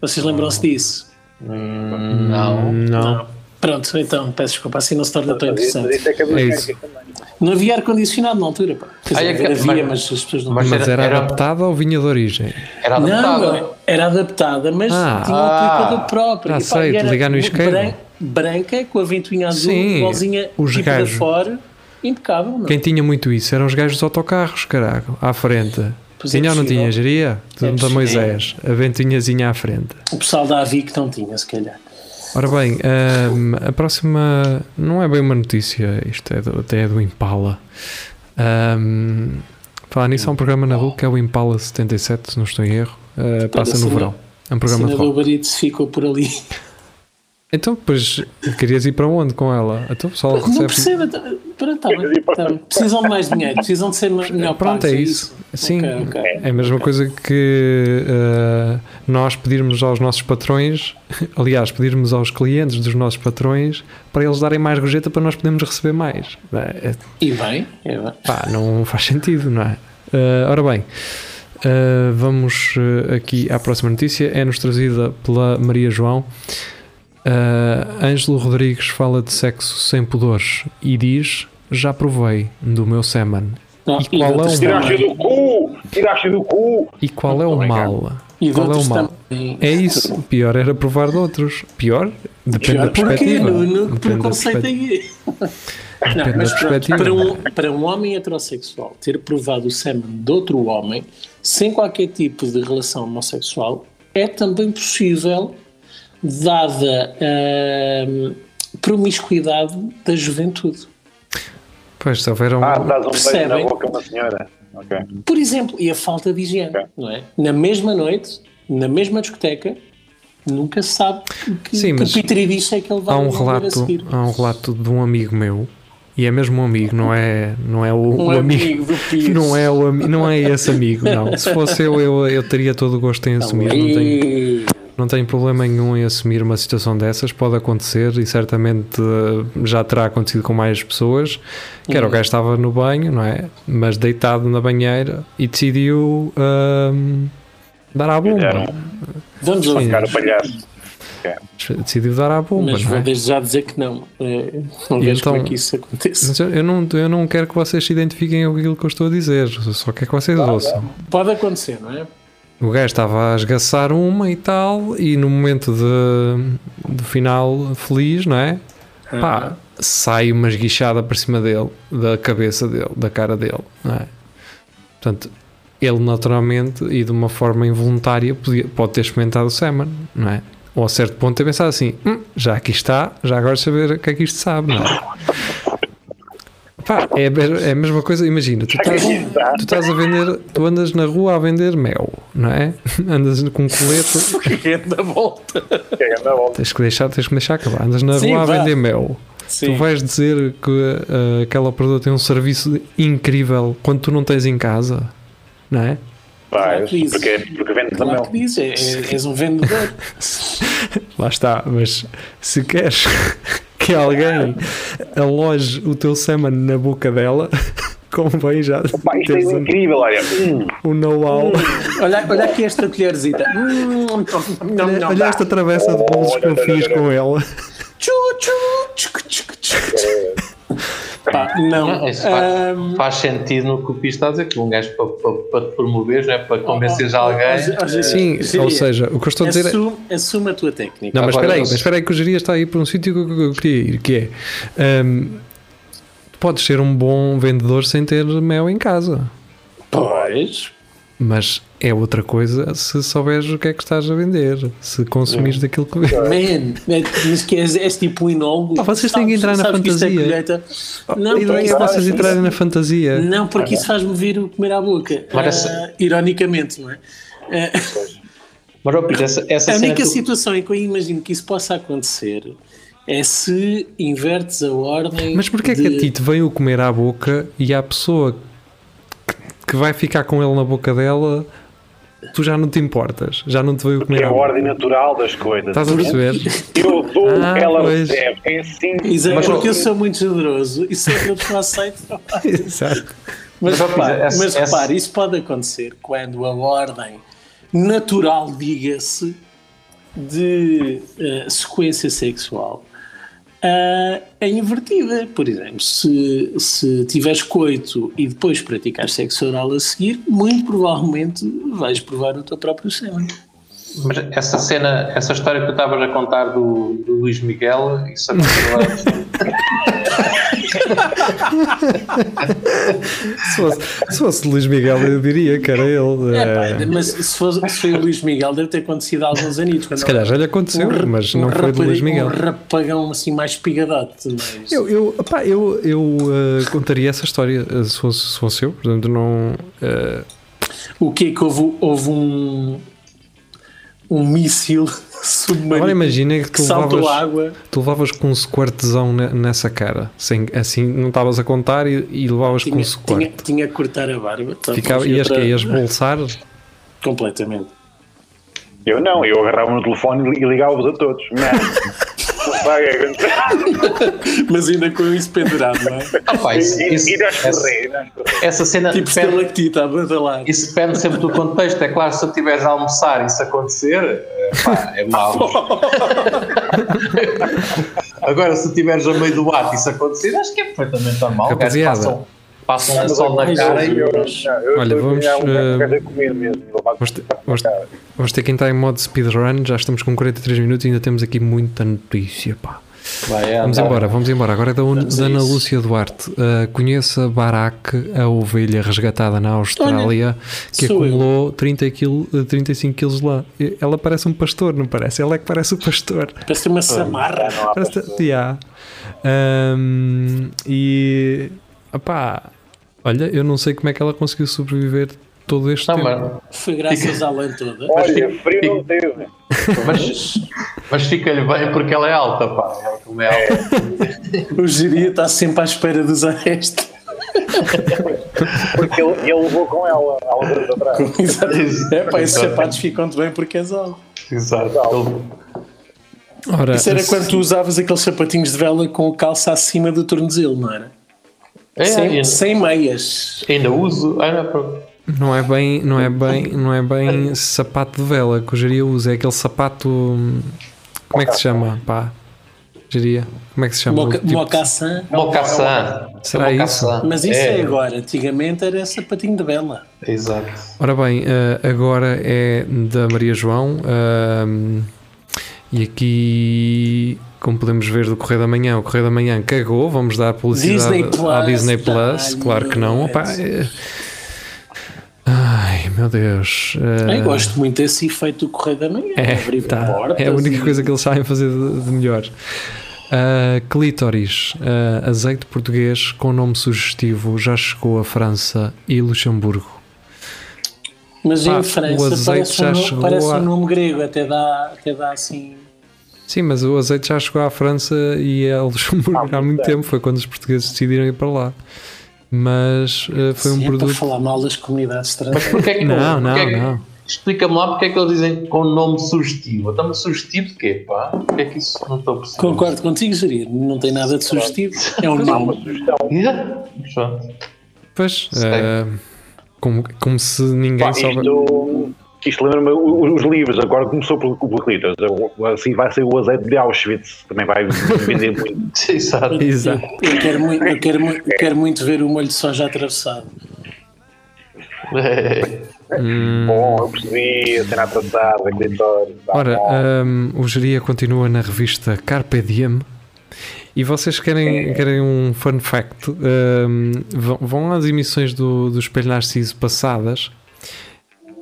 Vocês lembram-se disso? não. Não, Pronto, então, peço desculpa, assim não se torna tão interessante. é que é É isso. também. Não havia ar-condicionado na altura, pá. Quer dizer, é que- havia, mas- mas, as pessoas não. mas mas era, era- adaptada ou vinha de origem? Era Não, adaptada. era adaptada, mas Ah. tinha um Ah. aplicador próprio. Já E, pá, sei, e era ligar no isqueiro. bran- Branca, com a ventoinha azul, Sim, igualzinha os tipo gajos. da fora, impecável, não? Quem tinha muito isso eram os gajos dos autocarros, caraca, à frente. Pois é tinha ou não tinha, geria? É. Moisés, a ventinhazinha à frente. O pessoal da Avic não tinha, se calhar. Ora bem, hum, a próxima não é bem uma notícia, isto é do, até é do Impala. Um, falar nisso, há um programa na RUC que é o Impala 77, se não estou em erro, uh, passa no verão. É um programa de rock. Eats ficou por ali. Então, depois querias ir para onde com ela? Então, pessoal Não recebe. percebo. Pronto, tá bem, tá. Precisam de mais dinheiro, precisam de ser melhor Pronto, pagos, é isso. Sim, Ok, ok. é a mesma coisa que uh, nós pedirmos aos nossos patrões, aliás, pedirmos aos clientes dos nossos patrões para eles darem mais gorjeta para nós podermos receber mais. É, E bem, é bem. Pá, não faz sentido, não é? Uh, ora bem, uh, vamos aqui à próxima notícia. É-nos trazida pela Maria João. Uh, Ângelo Rodrigues fala de sexo sem pudores e diz: Já provei do meu semen. Não, E qual é o? Tiraste do cu! Tiraste do cu! E qual é o mal? E Qual é o mal? também. É isso. Pior era provar de outros. Pior? Depende da Pior porquê? perspectiva. No, no Depende da preconceito aí. Não, Depende da perspectiva. para, um, para um homem heterossexual ter provado o sêmen de outro homem sem qualquer tipo de relação homossexual é também possível, dada a promiscuidade da juventude. Pois, se houver um. Ah, dás um beijo na Percebem? boca uma senhora. Ok. Por exemplo, e a falta de higiene, Ok. não é? Na mesma noite, na mesma discoteca, nunca se sabe que, Sim, que é que ele vai há um relato seguir. há um relato de um amigo meu e é mesmo um amigo não é não é o, Um o amigo, amigo do Pires. não é o não é esse amigo não se fosse eu eu, eu teria todo o gosto em assumir não tenho, não tenho problema nenhum em assumir uma situação dessas pode acontecer e certamente eh, já terá acontecido com mais pessoas que era o gajo estava no banho não é mas deitado na banheira e decidiu ahm, dar à bomba Vamos Sim. ouvir. Cara, palhaço. decidiu dar à bomba Mas não vou é? desde já dizer que não. É, não vejo então- como é que isso acontece. Eu- não, eu não quero que vocês se identifiquem com aquilo que eu estou a dizer, só quero que vocês ouçam. Pode acontecer, não é? O gajo estava a esgaçar uma e tal, e no momento de, do final feliz, não é? Pá, sai uma esguichada para cima dele, da cabeça dele, da cara dele, não é? Portanto, ele naturalmente e de uma forma involuntária podia- pode ter experimentado o semen, não é? Ou a certo ponto ter pensado assim: "Hum, já aqui está, já agora saber o que é que isto sabe, não é? Pá, é, a é a mesma coisa, imagina, tu estás, tu estás a vender, tu andas na rua a vender mel, não é? Andas com um colete, Que é da volta. Que é na volta. tens que deixar, tens que deixar acabar. Andas na Sim, rua a vá. vender mel. Tu Sim. vais dizer que uh, aquela produto tem um serviço incrível quando tu não tens em casa, não é? Vai, Claro porque, porque vende Claro mel. que diz, é, é- és um vendedor. Lá está, mas se queres que alguém aloje o teu semen na boca dela, convém já Pá, isto é um, incrível, olha. Hum, um know-how. Olha, olha aqui esta colherzita. Hum, não, não, Olha, olha esta travessa de bolos que eu fiz com ela. Tchu, tchu, tchuc, tchuc, tchuc. Pá, não. Isso faz, Ahm, faz sentido no que o Pi está a dizer, que um gajo para, para, para te promover, não é? para convenceres oh, oh, alguém. oh, oh, Sim, ou seja, o que eu estou a dizer é. assume, assume a tua técnica. Não, mas espera aí, mas espera aí que o Geria está aí para um sítio que eu, que eu queria ir, que é tu podes ser um bom vendedor sem ter mel em casa, Pois. Mas é outra coisa se souberes o que é que estás a vender, se consumires daquilo que vendes. Man, é- mas que és, és tipo um enólogo. Vocês têm que entrar na é fantasia. colheita? Não, e daí porque- é vocês entrarem na fantasia. Não, porque isso faz-me vir o comer à boca. Mas Ah, ironicamente, não é? Ah, Mas, essa, essa a única tu- situação em que eu imagino que isso possa acontecer é se invertes a ordem. Mas porquê é que a ti te veio o comer à boca e a pessoa que, que vai ficar com ele na boca dela, tu já não te importas, já não te veio o que comer é a boca. ordem natural das coisas. Estás a perceber? Eu dou, Ah, ela pois. recebe. É assim. É Mas, porque eu sou muito generoso e se eu não aceito. Exato. Mas, Mas, repare, essa- mas essa- repare, isso pode acontecer quando a ordem natural, diga-se, de eh, sequência sexual ah, é invertida. Por exemplo, se, se tiveres coito e depois praticares sexo oral a seguir, muito provavelmente vais provar o teu próprio sêmen. Mas essa cena, essa história que tu estavas a contar do, do Luís Miguel, isso aconteceu Se fosse, se fosse Luís Miguel, eu diria que era ele. É, pá, eh, mas se, fosse, se foi o Luís Miguel, deve ter acontecido há alguns quando se calhar já lhe aconteceu, um- mas um não foi do Luís Miguel. Um rapagão assim mais pigadote. Mas... Eu, eu, opá, eu, eu eh, contaria essa história eh, se fosse, se fosse eu, portanto não. eh, O que é que houve? Houve um, um míssil submarino agora imagina que que tu levavas, água. tu levavas com um squirtzão ne- nessa cara, sem, assim não estavas a contar e, e levavas com Tinha, um squirt. tinha, tinha que cortar a barba. Tá, Ficava, ias, que, outra- ias bolsar? Completamente. Eu não, eu agarrava no telefone e ligava-vos a todos. Aguentar. Mas ainda com isso pendurado, não é? Ah, pá, isso, E isso- ir a essa, ir essa cena Tipo depende, estalactita a badalar. isso depende sempre do contexto. É claro, se tu estiveres a almoçar e isso acontecer, eh, pá, é mau. Agora, se estiveres a meio do ato e isso acontecer, acho que é perfeitamente normal. Rapaziada. Passam, um lençol na cara e. Eu- eu- Olha, vamos, eh. Vamos ter, vamos, vamos que entrar em modo speedrun, já estamos com 43 minutos e ainda temos aqui muita notícia, pá. Vai, Vamos anda. embora, vamos embora. Agora é da, Vamos da Ana isso. Lúcia Duarte. Uh, conheça Barack, a ovelha resgatada na Austrália, que sou eu. acumulou 30 quil, uh, 35 quilos lá. Ela parece um pastor, não parece? Ela é que parece o pastor. Parece uma samarra. Parece, yeah. Um, e opá, olha, eu não sei como é que ela conseguiu sobreviver todo este Não, tempo. mas, Foi graças à lã toda. Olha, frio não teve. mas, mas fica-lhe bem porque ela é alta, pá. Ela, como é alta. O geria está sempre à espera dos arrestos. Porque ele, ele levou com ela há uns anos atrás. Exato. É, pá, esses sapatos ficam-te bem porque és alto. Exato. Ora, Isso era quando tu usavas aqueles sapatinhos de vela com o calço acima do tornozelo, não era? É, sem, ainda, sem meias. ainda uso. Ainda, pronto. Não é bem, não é bem, não é bem sapato de vela que o Jeria usa, é aquele sapato. Como é que se chama? Pá. Geria? Como é que se chama? Moca, tipo- Mocassin. Mocassin. Será É isso? Mas isso é. agora. Antigamente era sapatinho de bela. Exato. Ora bem, eh, agora é da Maria João. ahm, e aqui, como podemos ver do Correio da Manhã, o Correio da Manhã cagou. Vamos dar publicidade Disney Plus, à Disney Plus. Claro que não. Opa, é- Ai, meu Deus. eh, Eu gosto muito desse efeito do Correio da Manhã. É, abrir tá. portas é a única e- coisa que eles sabem fazer de, de melhor. Uh, clítoris, uh, azeite português com nome sugestivo, já chegou à França e Luxemburgo. Mas Pá, em França parece, um, parece a- um nome grego, até dá, até dá assim. Sim, mas o azeite já chegou à França e a Luxemburgo há muito tempo, foi quando os portugueses decidiram ir para lá. Mas uh, foi um Sim, é para produto. falar mal das comunidades estrangeiras. Porquê é que Não, não, é que- não. Explica-me lá porque é que eles dizem com nome sugestivo. Então, sugestivo de quê, pá? Porquê é que isso não estou a perceber? Concordo contigo, Gerir. Não tem nada de sugestivo. É um nome. sugestão. Yeah. Pronto. Pois, uh, como, como se ninguém Pá, isto, isto lembra-me os livros. Agora começou por, por litros. Assim vai ser o azeite de Auschwitz. Também vai vender muito. Exato. Exato. Eu quero, muito, eu, quero, muito- eu quero muito ver o molho de soja atravessado. Hum. Bom, eu percebi. A cena atrasada, clitóris. tá Ora, um, o Geria continua na revista Carpe Diem. E vocês querem, querem um fun fact? Um, vão, vão às emissões do, do Espelho Narciso passadas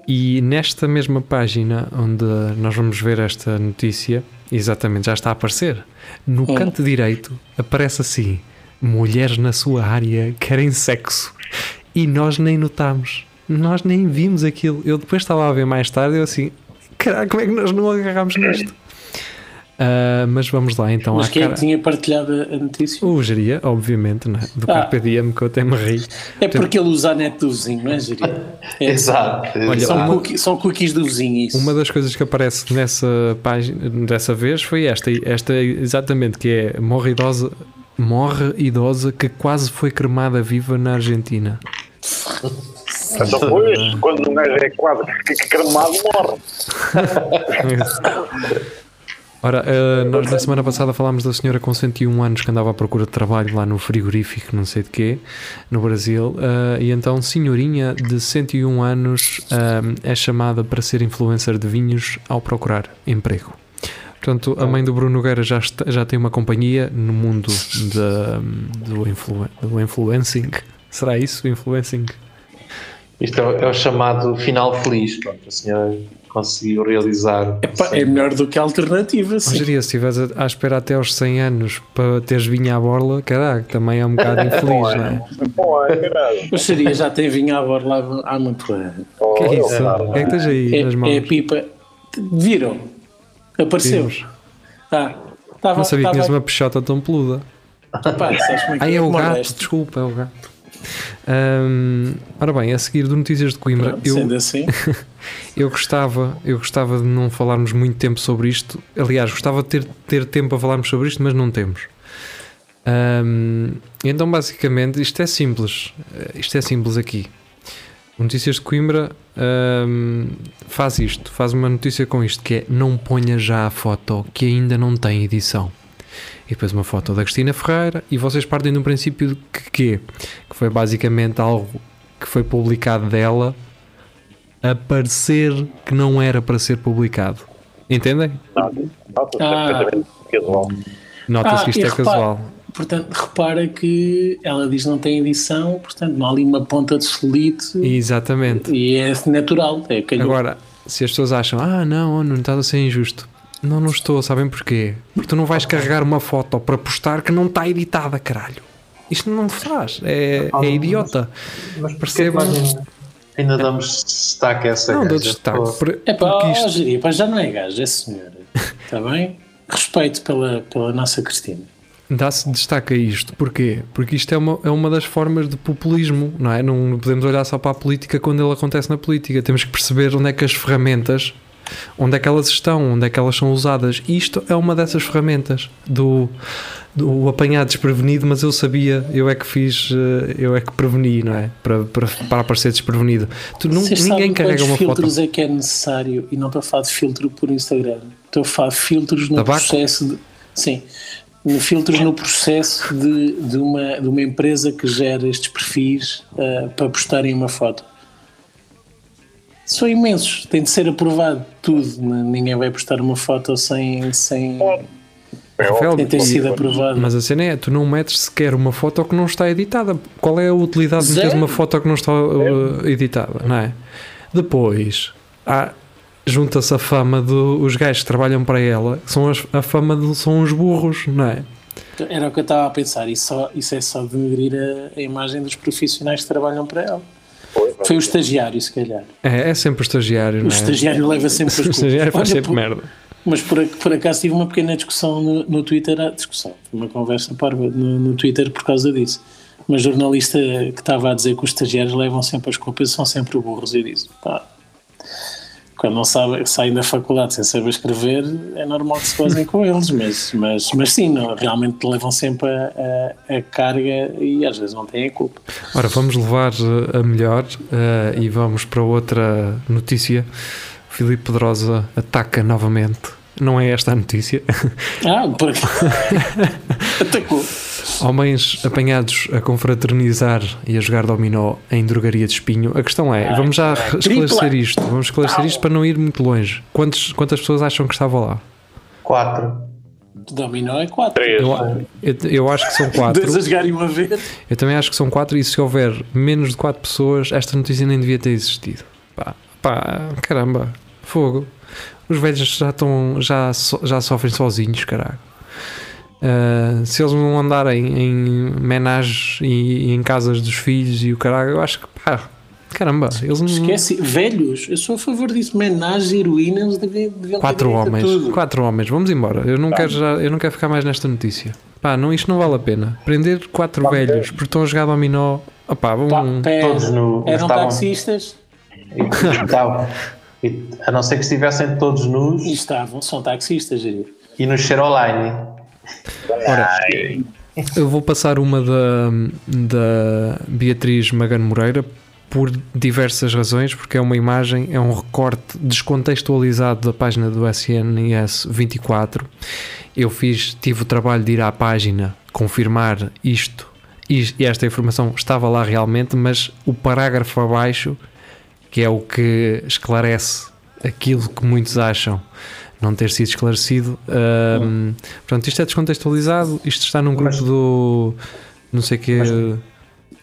e nesta mesma página onde nós vamos ver esta notícia, exatamente, já está a aparecer. No canto direito aparece assim: mulheres na sua área querem sexo. E nós nem notamos. Nós nem vimos aquilo. Eu depois estava a ver mais tarde e eu assim: caralho, como é que nós não agarramos nisto? Ah, mas vamos lá então Mas à quem é cara. que tinha partilhado a notícia? O Geria, obviamente, não é? do Ah. Carpe Diem, que eu até me ri. É porque ele usa a net do vizinho, não é, Gerir? É, Exato. Olha, São, exato. cookie- são cookies do vizinho, isso. Uma das coisas que aparece nessa página, dessa vez, foi esta, esta exatamente, que é morre idosa, morre idosa que quase foi cremada viva na Argentina. Então, depois, quando um gajo é quase cremado, morre. Ora, eh, nós na semana passada falámos da senhora com 101 anos que andava à procura de trabalho lá no frigorífico, não sei de quê, no Brasil, eh, e então senhorinha de 101 anos eh, é chamada para ser influencer de vinhos ao procurar emprego. Portanto, a mãe do Bruno Nogueira já, está- já tem uma companhia no mundo de- do, influ, do influencing. Será isso, influencing? Isto é, é o chamado final feliz. Pronto, a senhora conseguiu realizar. Epá, é melhor do que a alternativa, sim. Hoje se estiveres a- à espera até aos 100 anos para teres vinho à borla, caraca, também é um bocado infeliz, não é? Bom, é caralho. O Xaria já tem vinho à borla há muito ano. Oh, que é isso? O que é que tens aí É, nas é mãos? a pipa. Viram? Apareceu. Vimos. Ah, tava, Não sabia que tava- tinhas uma peixota tão peluda. Pá, sabes como é que Ah, é o gato, desculpa, é o gato. Ahm, ora bem, a seguir do Notícias de Coimbra, Pronto, eu, assim, eu, gostava, eu gostava de não falarmos muito tempo sobre isto. Aliás, gostava de ter, ter tempo para falarmos sobre isto, mas não temos. Ahm, então, basicamente, isto é simples. Eh, Isto é simples aqui. Notícias de Coimbra ahm, faz isto, faz uma notícia com isto, que é não ponha já a foto que ainda não tem edição. E depois uma foto da Cristina Ferreira e vocês partem do princípio de que quê? Que foi basicamente algo que foi publicado dela a parecer que não era para ser publicado. Entendem? Nota-se Ah. perfeitamente casual. Nota-se Ah, que isto e é repara- casual. portanto, repara que ela diz que não tem edição, portanto, não há ali uma ponta de solite Exatamente. e é natural. É calhou. Agora, se as pessoas acham, ah, não, não estás a ser injusto. Não, não estou, sabem porquê? Porque tu não vais carregar uma foto para postar que não está editada, caralho. Isto não faz, é, é idiota. Mas percebam. Ainda, ainda damos destaque a essa Não dou gaja? destaque. Pô, por- É pá, porque isto, Jeria, pá, já não é gajo, é senhora. Está bem? Respeito pela, pela nossa Cristina. Dá-se destaque a isto. Porquê? Porque isto é uma, é uma das formas de populismo, não é? Não podemos olhar só para a política quando ele acontece na política. Temos que perceber onde é que as ferramentas, onde é que elas estão, onde é que elas são usadas. Isto é uma dessas ferramentas do, do apanhar desprevenido, mas eu sabia, eu é que fiz, eh, eu é que preveni, não é? Para, para, para aparecer desprevenido. Tu, não, ninguém carrega uma foto. filtros é que é necessário? E não estou a falar de filtro por Instagram. Estou a falar de filtros no Tabaco? processo de... Sim. filtros no processo de, de, uma, de uma empresa que gera estes perfis uh, para postarem uma foto. São imensos, tem de ser aprovado tudo. Ninguém vai postar uma foto sem. sem... Rafael, tem ter sido aprovado. Mas a cena é, tu não metes sequer uma foto que não está editada. Qual é a utilidade de meter uma foto que não está uh, editada, não é? Depois, há, junta-se a fama dos gajos que trabalham para ela, que são as, a fama de, são os burros, não é? Era o que eu estava a pensar, isso, só, isso é só denegrir a, a imagem dos profissionais que trabalham para ela. Foi o estagiário, se calhar. É, é sempre o estagiário. O é? estagiário leva sempre as O estagiário faz Olha, sempre por- merda. Mas por, por acaso tive uma pequena discussão no, no Twitter, ah, discussão, uma conversa parva no, no Twitter por causa disso. Uma jornalista que estava a dizer que os estagiários levam sempre as culpas, são sempre burros. E disse, pá, quando não sabe, saem da faculdade sem saber escrever, é normal que se gozem com eles, mas, mas, mas sim, não, realmente levam sempre a, a- a carga e às vezes não têm a culpa. Ora, vamos levar eh, a melhor eh, e vamos para outra notícia. Filipe Pedrosa ataca novamente. Não é esta a notícia. Ah, por... atacou. Homens apanhados a confraternizar e a jogar dominó em drogaria de espinho. A questão é, vamos já esclarecer tripla. isto. Vamos esclarecer isto para não ir muito longe. Quantos, quantas pessoas acham que estavam lá? Quatro. Dominó é 4. Três. Eu, eu, eu acho que são quatro. Dois a jogarem uma vez. Eu também acho que são quatro e se houver menos de quatro pessoas, esta notícia nem devia ter existido. Pá, pá, caramba, fogo. Os velhos já estão, já, so- já sofrem sozinhos, caralho. Ah, se eles não andarem em menagens e, e em casas dos filhos e o caralho, eu acho que pá, caramba, eles não. Esquece, velhos, eu sou a favor disso. Menagem, heroína, eles deviam, Quatro homens, tudo. quatro homens, vamos embora. Eu não, quero já, eu não quero ficar mais nesta notícia. Pá, não, isto não vale a pena. Prender quatro velhos porque estão a jogar dominó. Opá. Pá, Todos no- eram estavam- taxistas E, estavam- e- a não ser que estivessem todos nus e estavam, são taxistas, Jair. e no Cheroline. Ora, eu vou passar uma da, da Beatriz Magano Moreira por diversas razões, porque é uma imagem, é um recorte descontextualizado da página do SNS 24. Eu fiz, tive o trabalho de ir à página confirmar isto e e esta informação estava lá realmente, mas o parágrafo abaixo, que é o que esclarece aquilo que muitos acham não ter sido esclarecido. hum, Portanto, isto é descontextualizado. Isto está num grupo Mas- do. Não sei que.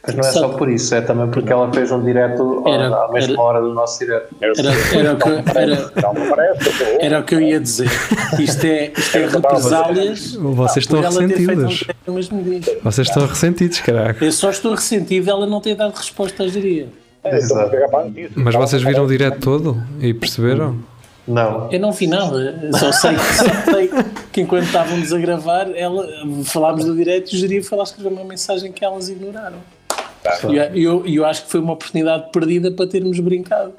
Mas não é só por isso, é também porque ela fez um direto à- Era- à mesma era- hora do nosso direto. Era, era, o que, era, Não me parece, acabou. era o que eu ia dizer. Isto é, isto é represálias. Vocês estão um ressentidos. Vocês estão ressentidos, caraca. Eu só estou ressentido ela não ter dado resposta à geria. É, para notícia. Mas vocês viram o direto todo e perceberam? Não. Eu não vi nada, só sei, só sei que enquanto estávamos a gravar, ela, falámos do direito e o geria foi lá escrever uma mensagem que elas ignoraram. E eu, eu, eu acho que foi uma oportunidade perdida para termos brincado.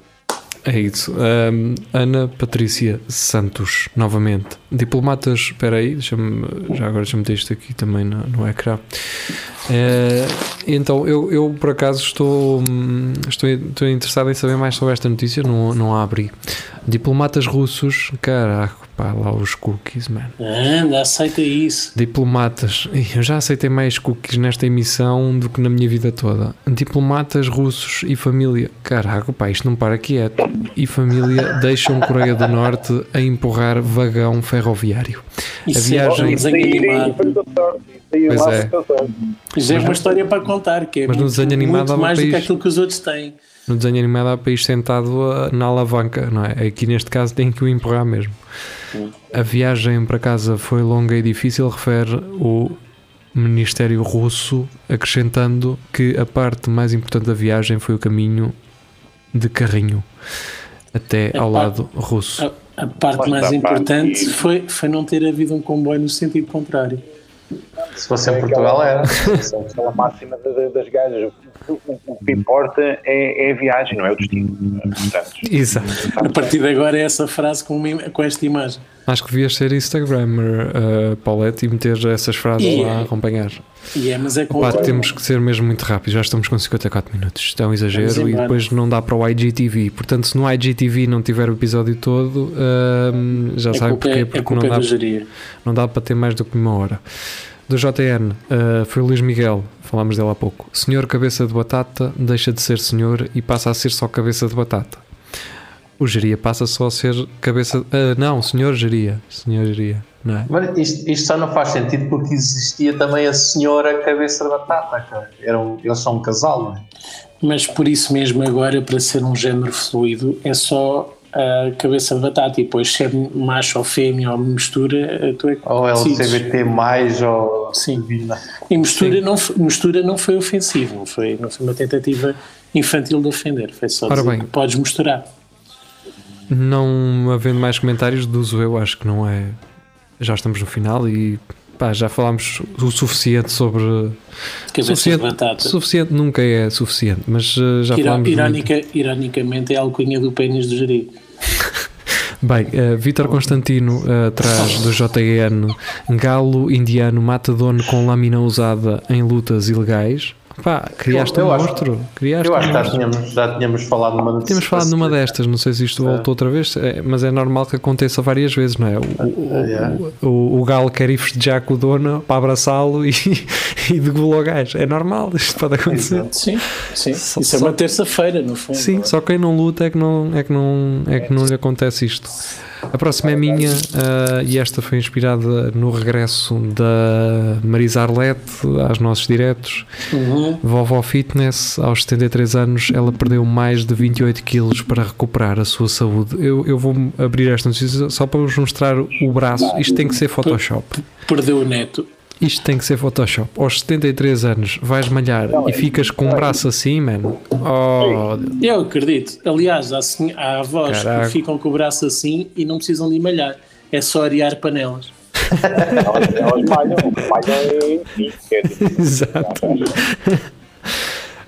É isso. Hum, Ana Patrícia Santos, novamente. Diplomatas. Espera aí, deixa-me. Já agora deixa-me ter isto aqui também no, no ecrã. Eh, então, eu, eu por acaso estou, hum, estou, estou interessado em saber mais sobre esta notícia. Não, não a abri. Diplomatas russos. Caraca, pá, lá os cookies, mano. Anda, aceita isso. Diplomatas, eu já aceitei mais cookies nesta emissão do que na minha vida toda. Diplomatas russos e família, caraca, pá, isto não para quieto. E família deixam Coreia do Norte a empurrar vagão ferroviário. Isso viagem- é um animado. Pois é. Já é uma história para contar, que é Mas no muito, desenho animado muito mais do que país- aquilo que os outros têm. No desenho animado há país sentado ah, na alavanca, não é? Aqui neste caso tem que o empurrar mesmo. A viagem para casa foi longa e difícil, refere o Ministério Russo, acrescentando que a parte mais importante da viagem foi o caminho de carrinho até A ao parte- lado russo. A, a parte mais importante foi, foi não ter havido um comboio no sentido contrário. Se fosse em Portugal era. Aquela máxima da- da- das gajas. O, que importa é, é a viagem, não é o destino. Portanto, Exato. A partir de agora é essa frase com, com esta imagem. Acho que devias ser Instagrammer, uh, Paulette, e meter essas frases E- lá a acompanhar. E é, mas é com Pá, temos que ser mesmo muito rápidos, já estamos com 54 minutos. Isto é um exagero e depois não dá para o IGTV. Portanto, se no IGTV não tiver o episódio todo, hum, já é sabe porquê, é, porque culpa não dá, não dá para ter mais do que uma hora. Do JN, uh, foi o Luís Miguel, falámos dele há pouco. Senhor Cabeça de Batata deixa de ser senhor e passa a ser só Cabeça de Batata. O geria passa só a ser cabeça. ah, não, senhor geria. Senhor geria, não é? Mas isto, isto só não faz sentido porque existia também a senhora cabeça de batata, cara. Eram, eles são um casal, não é? Mas por isso mesmo agora, para ser um género fluido, é só a cabeça de batata e depois se é macho ou fêmea ou mistura, tu é que Ou. LGBT mais ou. Sim. E mistura não, f- mistura não foi ofensivo, não foi, não foi uma tentativa infantil de ofender, foi só Ora dizer bem. que podes misturar. Não havendo mais comentários, deduzo eu, acho que não é. Já estamos no final e pá, já falámos o suficiente sobre. Cabeça suficiente, de batata. suficiente nunca é suficiente, mas uh, já Iro- falámos. muito. irónica, ironicamente é a alcunha do pênis do Jeri. Bem, uh, Vítor Constantino uh, atrás do JN Galo indiano mata dono com lâmina usada em lutas ilegais. Pá, criaste Eu- eu um acho- monstro. Criaste Eu um acho que já tínhamos, já tínhamos falado numa. Tínhamos falado numa destas, não sei se isto voltou outra vez, é, mas é normal que aconteça várias vezes, não é? O, o, Yeah. o, o, o galo quer ir festejar com o dono para abraçá-lo e, e degolou o gajo. É normal, isto pode acontecer. Sim, sim. Só- Isso é só- uma terça-feira, no fundo. Sim, só quem não luta é que não, é que não, é que não lhe acontece isto. A próxima é minha ah, e esta foi inspirada no regresso da Marisa Arlete aos nossos diretos. Uhum. Vovó Fitness, aos 73 anos, ela perdeu mais de 28 quilos para recuperar a sua saúde. Eu, eu vou abrir esta notícia só para vos mostrar o braço. Isto tem que ser Photoshop. Perdeu o neto. Isto tem que ser Photoshop. Aos 73 anos vais malhar e ficas com o braço assim, mano. Oh, Eu acredito. Aliás, há, senho- há avós Caraca. que ficam com o braço assim e não precisam de malhar. É só arear panelas. É Exato.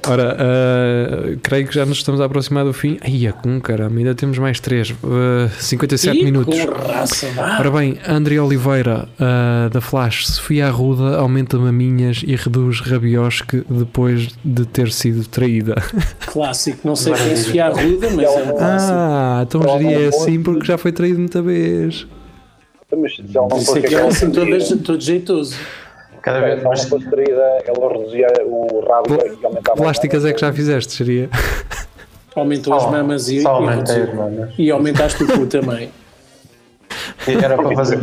Ora, ah, creio que já nos estamos a aproximar do fim. Ai, a com caramba, ainda temos mais 3. 57 Ih, minutos. Raça. Ora bem, André Oliveira, ah, da Flash, Sofia Arruda aumenta maminhas e reduz rabiosque depois de ter sido traída. Clássico. Não sei quem se fia ruda, mas é um clássico. Ah, então geria é assim porque já foi traído muita vez. Mas se ela não Isso fosse aqui é aquela assim todo, todo jeitoso. Cada se vez ela não mais. fosse traída, ela reduzia o rabo e aumentava Plásticas é que já fizeste, seria. Aumentou as Só- mamas e, e as mamas. E aumentaste o cu também. Era para fazer,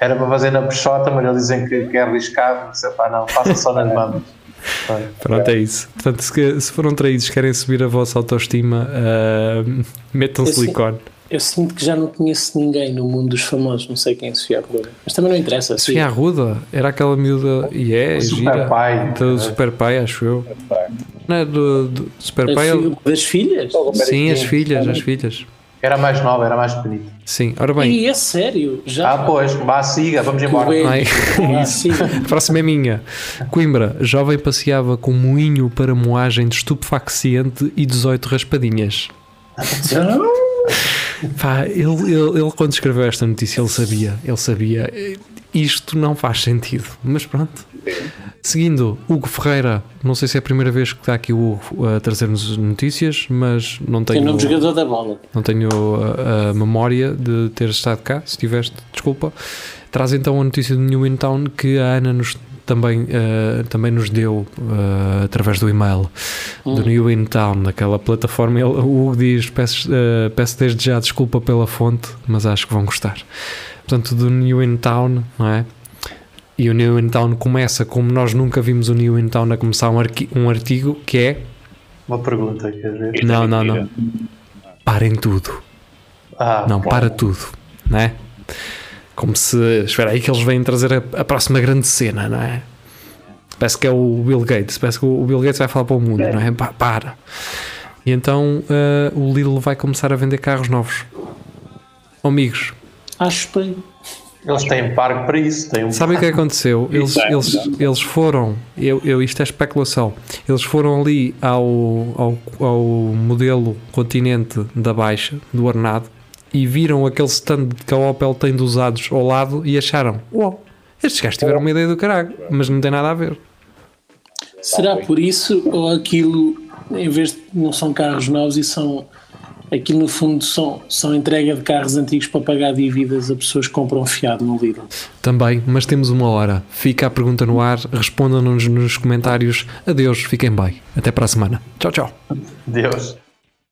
era para fazer na peixota, mas eles dizem que, que é arriscado. Disse, pá, não, faça só nas mamas. Pronto. É isso. Portanto, se, se foram traídos, querem subir a vossa autoestima, ah, metam silicone. Eu sinto que já não conheço ninguém no mundo dos famosos, não sei quem é Sofia Arruda. Mas também não interessa. sim. Sofia Arruda era aquela miúda. E é, O gira. Super Pai. Do Super Pai, acho eu. Não é do, do Super Pai? fi- Das filhas? Sim, as filhas, as filhas. Era mais nova, era mais pequenita. Sim, ora bem. E é sério, já. Ah, pois, vá, siga, vamos embora. Ai, isso. sim. A próxima é minha. Coimbra, jovem passeava com moinho para moagem de estupefaciente e 18 raspadinhas. Pá, ele, ele, ele quando escreveu esta notícia, ele sabia, ele sabia. Isto não faz sentido, mas pronto. Seguindo, Hugo Ferreira, não sei se é a primeira vez que está aqui o Hugo a trazer-nos notícias, mas não Tem tenho, de jogador da bola. não tenho a, a memória de ter estado cá. Se tiveste, desculpa. Traz então a notícia do New In Town que a Ana nos também, eh, também nos deu eh, através do e-mail do New In Town, daquela plataforma. Ele, o Hugo diz: peço, eh, peço desde já desculpa pela fonte, mas acho que vão gostar. Portanto, do New In Town, não é? E o New In Town começa como nós nunca vimos o New In Town a começar um, um artigo que é Uma pergunta, quer ver? Isto é Não, não, não. parem tudo. Ah, Não, bom. para tudo, não é? Como se. Espera aí que eles vêm trazer a, a próxima grande cena, não é? Parece que é o Bill Gates, parece que o Bill Gates vai falar para o mundo, não é? Pa- para. E então eh, o Lidl vai começar a vender carros novos. Oh, amigos, Acho bem. Eles têm parque para isso. Têm um Sabem o que aconteceu? Eles, Exato, eles, eles foram, eu, eu, isto é especulação, eles foram ali ao, ao, ao modelo continente da Baixa, do Arnado, e viram aquele stand que a Opel tem de usados ao lado e acharam: Uau, estes gajos tiveram uma ideia do caralho, mas não tem nada a ver. Será por isso ou aquilo, em vez de não são carros novos e são aquilo no fundo são, são entrega de carros antigos para pagar dívidas a pessoas que compram fiado no Lidl? Também, mas temos uma hora. Fica a pergunta no ar, respondam-nos nos comentários. Adeus, fiquem bem. Até para a semana. Tchau, tchau. Deus.